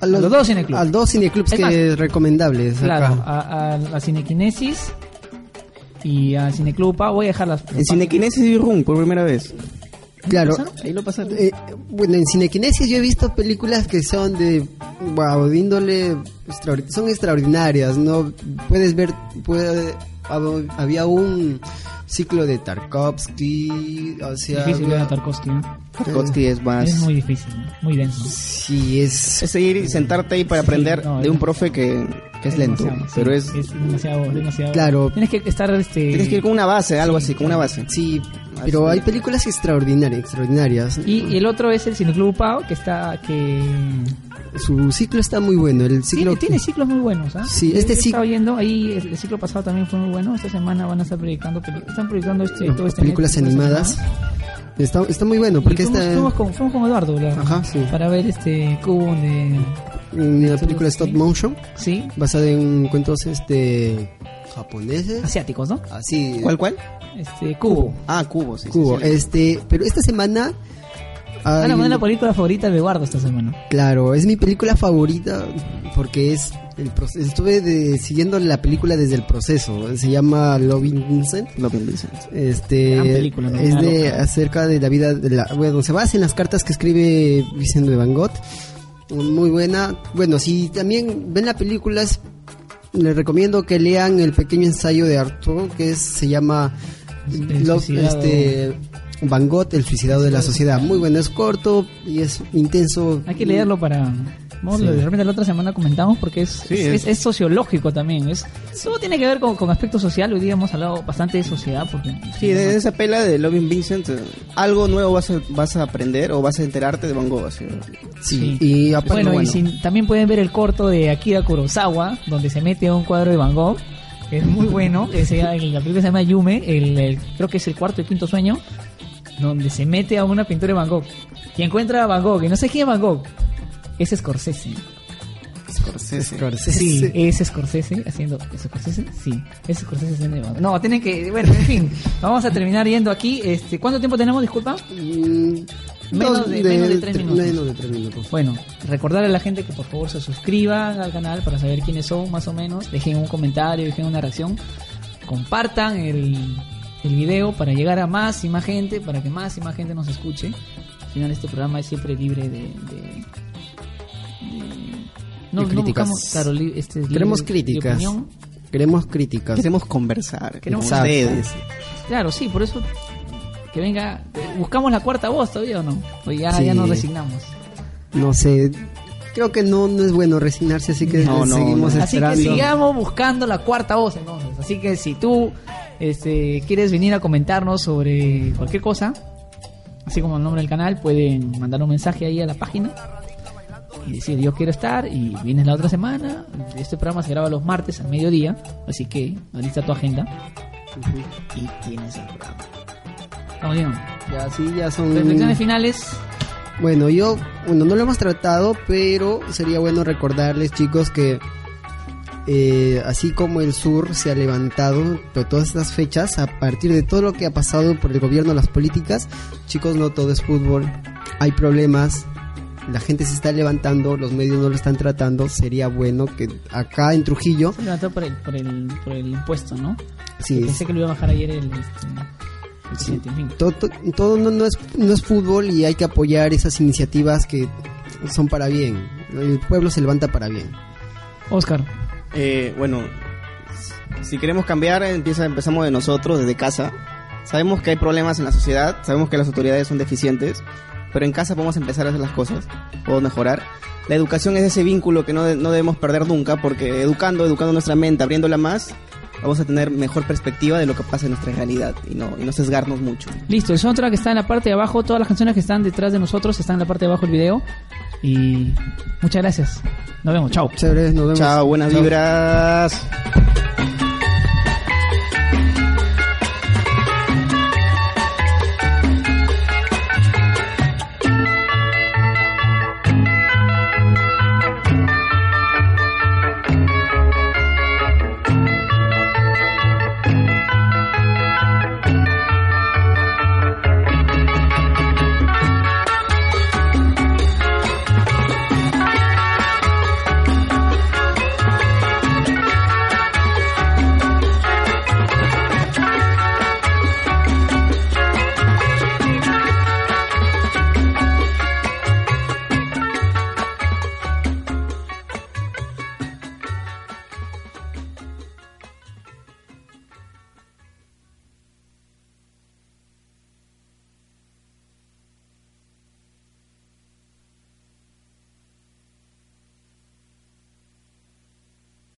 [SPEAKER 2] A
[SPEAKER 1] los dos cineclubs.
[SPEAKER 2] Al dos cineclubs
[SPEAKER 1] Es
[SPEAKER 2] que
[SPEAKER 1] más,
[SPEAKER 2] es recomendable.
[SPEAKER 1] Claro,
[SPEAKER 2] acá.
[SPEAKER 1] a, a la cinequinesis y a Cineclub Pau. Voy a dejar las...
[SPEAKER 3] En Cinequinesis vi Room por primera vez.
[SPEAKER 2] Claro.
[SPEAKER 3] Ahí lo pasaron.
[SPEAKER 2] Eh, bueno, en Cinequinesis yo he visto películas que son de, wow, de índole, son extraordinarias, ¿no? Puedes ver, puede, había un ciclo de Tarkovsky, o sea...
[SPEAKER 1] difícil
[SPEAKER 2] había-
[SPEAKER 1] Tarkovsky. ¿no?
[SPEAKER 3] Tarkovsky es más...
[SPEAKER 1] Es muy difícil, ¿no? muy denso.
[SPEAKER 2] Sí, es...
[SPEAKER 3] Es seguir y sentarte ahí para aprender
[SPEAKER 1] no,
[SPEAKER 3] de un
[SPEAKER 1] es-
[SPEAKER 3] profe que, que es lento,
[SPEAKER 1] demasiado, sí,
[SPEAKER 3] pero es...
[SPEAKER 1] demasiado, demasiado.
[SPEAKER 2] Claro.
[SPEAKER 1] Tienes que estar este
[SPEAKER 3] Tienes que ir con una base, algo así, con una base.
[SPEAKER 2] Sí, pero hay películas extraordinarias, extraordinarias.
[SPEAKER 1] y, y el otro es el Cineclub Pau que está que
[SPEAKER 2] Su ciclo está muy bueno, el ciclo...
[SPEAKER 1] tiene, tiene ciclos muy buenos, ¿ah?
[SPEAKER 2] Sí, este
[SPEAKER 1] yo
[SPEAKER 2] cic-
[SPEAKER 1] estaba viendo ahí el, el ciclo pasado también fue muy bueno. Esta semana van a estar proyectando están proyectando este todo este
[SPEAKER 2] películas
[SPEAKER 1] películas
[SPEAKER 2] animadas. Está, está muy bueno, porque
[SPEAKER 1] fuimos,
[SPEAKER 2] está
[SPEAKER 1] fuimos con, fuimos con Eduardo la-
[SPEAKER 2] Ajá, sí.
[SPEAKER 1] para ver este Cubo de
[SPEAKER 2] una película stop
[SPEAKER 1] Sí.
[SPEAKER 2] motion
[SPEAKER 1] sí
[SPEAKER 2] basada en cuentos este japoneses.
[SPEAKER 1] asiáticos, ¿no?
[SPEAKER 2] Así.
[SPEAKER 3] ¿Cuál, cuál?
[SPEAKER 1] Este Cubo.
[SPEAKER 3] Ah, Cubo, sí. sí,
[SPEAKER 2] Cubo.
[SPEAKER 3] sí.
[SPEAKER 2] Este, pero esta semana hay-
[SPEAKER 1] poner la película favorita de Eduardo esta semana.
[SPEAKER 2] claro, es mi película favorita porque es el proceso. Estuve de- siguiendo la película desde el proceso. Se llama Loving Vincent.
[SPEAKER 3] Loving Vincent.
[SPEAKER 2] Este
[SPEAKER 1] Gran película, ¿no?
[SPEAKER 2] es de acerca de la vida de la bueno, se basa en las cartas que escribe Vicente de Van Gogh. Muy buena. Bueno, si también ven la película es- les recomiendo que lean el pequeño ensayo de Artaud que es, se llama Love- este Van Gogh, el suicidado de la sociedad. Muy bueno, es corto y es intenso.
[SPEAKER 1] Hay que leerlo para. ¿no?
[SPEAKER 2] Sí.
[SPEAKER 1] De repente la otra semana comentamos porque es,
[SPEAKER 3] Sí,
[SPEAKER 1] es,
[SPEAKER 3] es-
[SPEAKER 1] es- sociológico también. Es, todo tiene que ver con, con aspecto social. Hoy día hemos hablado bastante de sociedad. Porque,
[SPEAKER 3] Sí, de esa pela de Loving Vincent, algo nuevo vas a, vas a aprender o vas a enterarte de Van Gogh. así.
[SPEAKER 2] Sí,
[SPEAKER 1] Sí.
[SPEAKER 2] y aparte
[SPEAKER 1] bueno,
[SPEAKER 2] bueno,
[SPEAKER 1] y si- también pueden ver el corto de Akira Kurosawa, donde se mete a un cuadro de Van Gogh, que es muy bueno. que se la película se llama Yume, el, el- creo que es el cuarto y quinto sueño, donde se mete a una pintura de Van Gogh. Y encuentra a Van Gogh, y no sé quién es Van Gogh. Es Scorsese.
[SPEAKER 3] Scorsese.
[SPEAKER 2] Scorsese.
[SPEAKER 1] Sí, es Scorsese haciendo. ¿Es Scorsese? Sí, es Scorsese haciendo. Gogh. No, tienen que. Bueno, en fin, vamos a terminar yendo aquí. Este, ¿Cuánto tiempo tenemos? Disculpa.
[SPEAKER 2] Mm,
[SPEAKER 1] Menos de- menos de tres
[SPEAKER 2] tre-
[SPEAKER 1] minutos.
[SPEAKER 2] Menos de tres minutos.
[SPEAKER 1] Bueno, recordar a la gente que por favor se suscriban al canal para saber quiénes son, más o menos. Dejen un comentario, dejen una reacción. Compartan el, el video para llegar a más y más gente, para que más y más gente nos escuche. Al final, este programa es siempre libre de. de- de- no,
[SPEAKER 2] De
[SPEAKER 1] no
[SPEAKER 2] críticas.
[SPEAKER 1] buscamos, claro, li- este,
[SPEAKER 2] Queremos críticas.
[SPEAKER 1] opinión.
[SPEAKER 2] Queremos críticas.
[SPEAKER 3] Queremos conversar
[SPEAKER 1] Queremos-
[SPEAKER 3] con ustedes.
[SPEAKER 1] Claro, sí, por eso que venga. ¿Buscamos la cuarta voz todavía o no? O ya,
[SPEAKER 2] Sí.
[SPEAKER 1] ya nos resignamos.
[SPEAKER 2] No sé. Creo que no, no es bueno resignarse, así que
[SPEAKER 3] No, no,
[SPEAKER 2] seguimos
[SPEAKER 3] no.
[SPEAKER 1] Así que
[SPEAKER 2] esperando.
[SPEAKER 1] sigamos buscando la cuarta voz entonces. Así que si tú este, quieres venir a comentarnos sobre cualquier cosa, así como el nombre del canal, pueden mandar un mensaje ahí a la página y decir yo quiero estar y vienes la otra semana. Este programa se graba los martes al mediodía, así que alista tu agenda y tienes el programa. Estamos bien.
[SPEAKER 2] Ya, sí, ya son.
[SPEAKER 1] Reflexiones finales.
[SPEAKER 2] Bueno, yo, bueno, no lo hemos tratado, pero sería bueno recordarles, chicos, que eh, así como el sur se ha levantado por todas estas fechas, a partir de todo lo que ha pasado por el gobierno, las políticas, chicos, no todo es fútbol, hay problemas, la gente se está levantando, los medios no lo están tratando, sería bueno que acá en Trujillo,
[SPEAKER 1] Se levantó por el, por el, por el impuesto, ¿no?
[SPEAKER 2] sí,
[SPEAKER 1] Pensé que lo iba a bajar ayer el, este,
[SPEAKER 2] Sí. todo, to- todo no, no es, no es fútbol y hay que apoyar esas iniciativas que son para bien, el pueblo se levanta para bien.
[SPEAKER 1] Oscar.
[SPEAKER 3] Eh, bueno, si queremos cambiar, empieza, empezamos de nosotros, desde casa. Sabemos que hay problemas en la sociedad, sabemos que las autoridades son deficientes, pero en casa podemos empezar a hacer las cosas, podemos mejorar. La educación es ese vínculo que no, no debemos perder nunca, porque educando, educando nuestra mente, abriéndola más, vamos a tener mejor perspectiva de lo que pasa en nuestra realidad y no, y no sesgarnos mucho.
[SPEAKER 1] Listo, el soundtrack está en la parte de abajo. Todas las canciones que están detrás de nosotros están en la parte de abajo del video. Y muchas gracias. Nos vemos. Chao.
[SPEAKER 2] Chévere, nos vemos.
[SPEAKER 3] Chao, buenas
[SPEAKER 2] Chao.
[SPEAKER 3] vibras.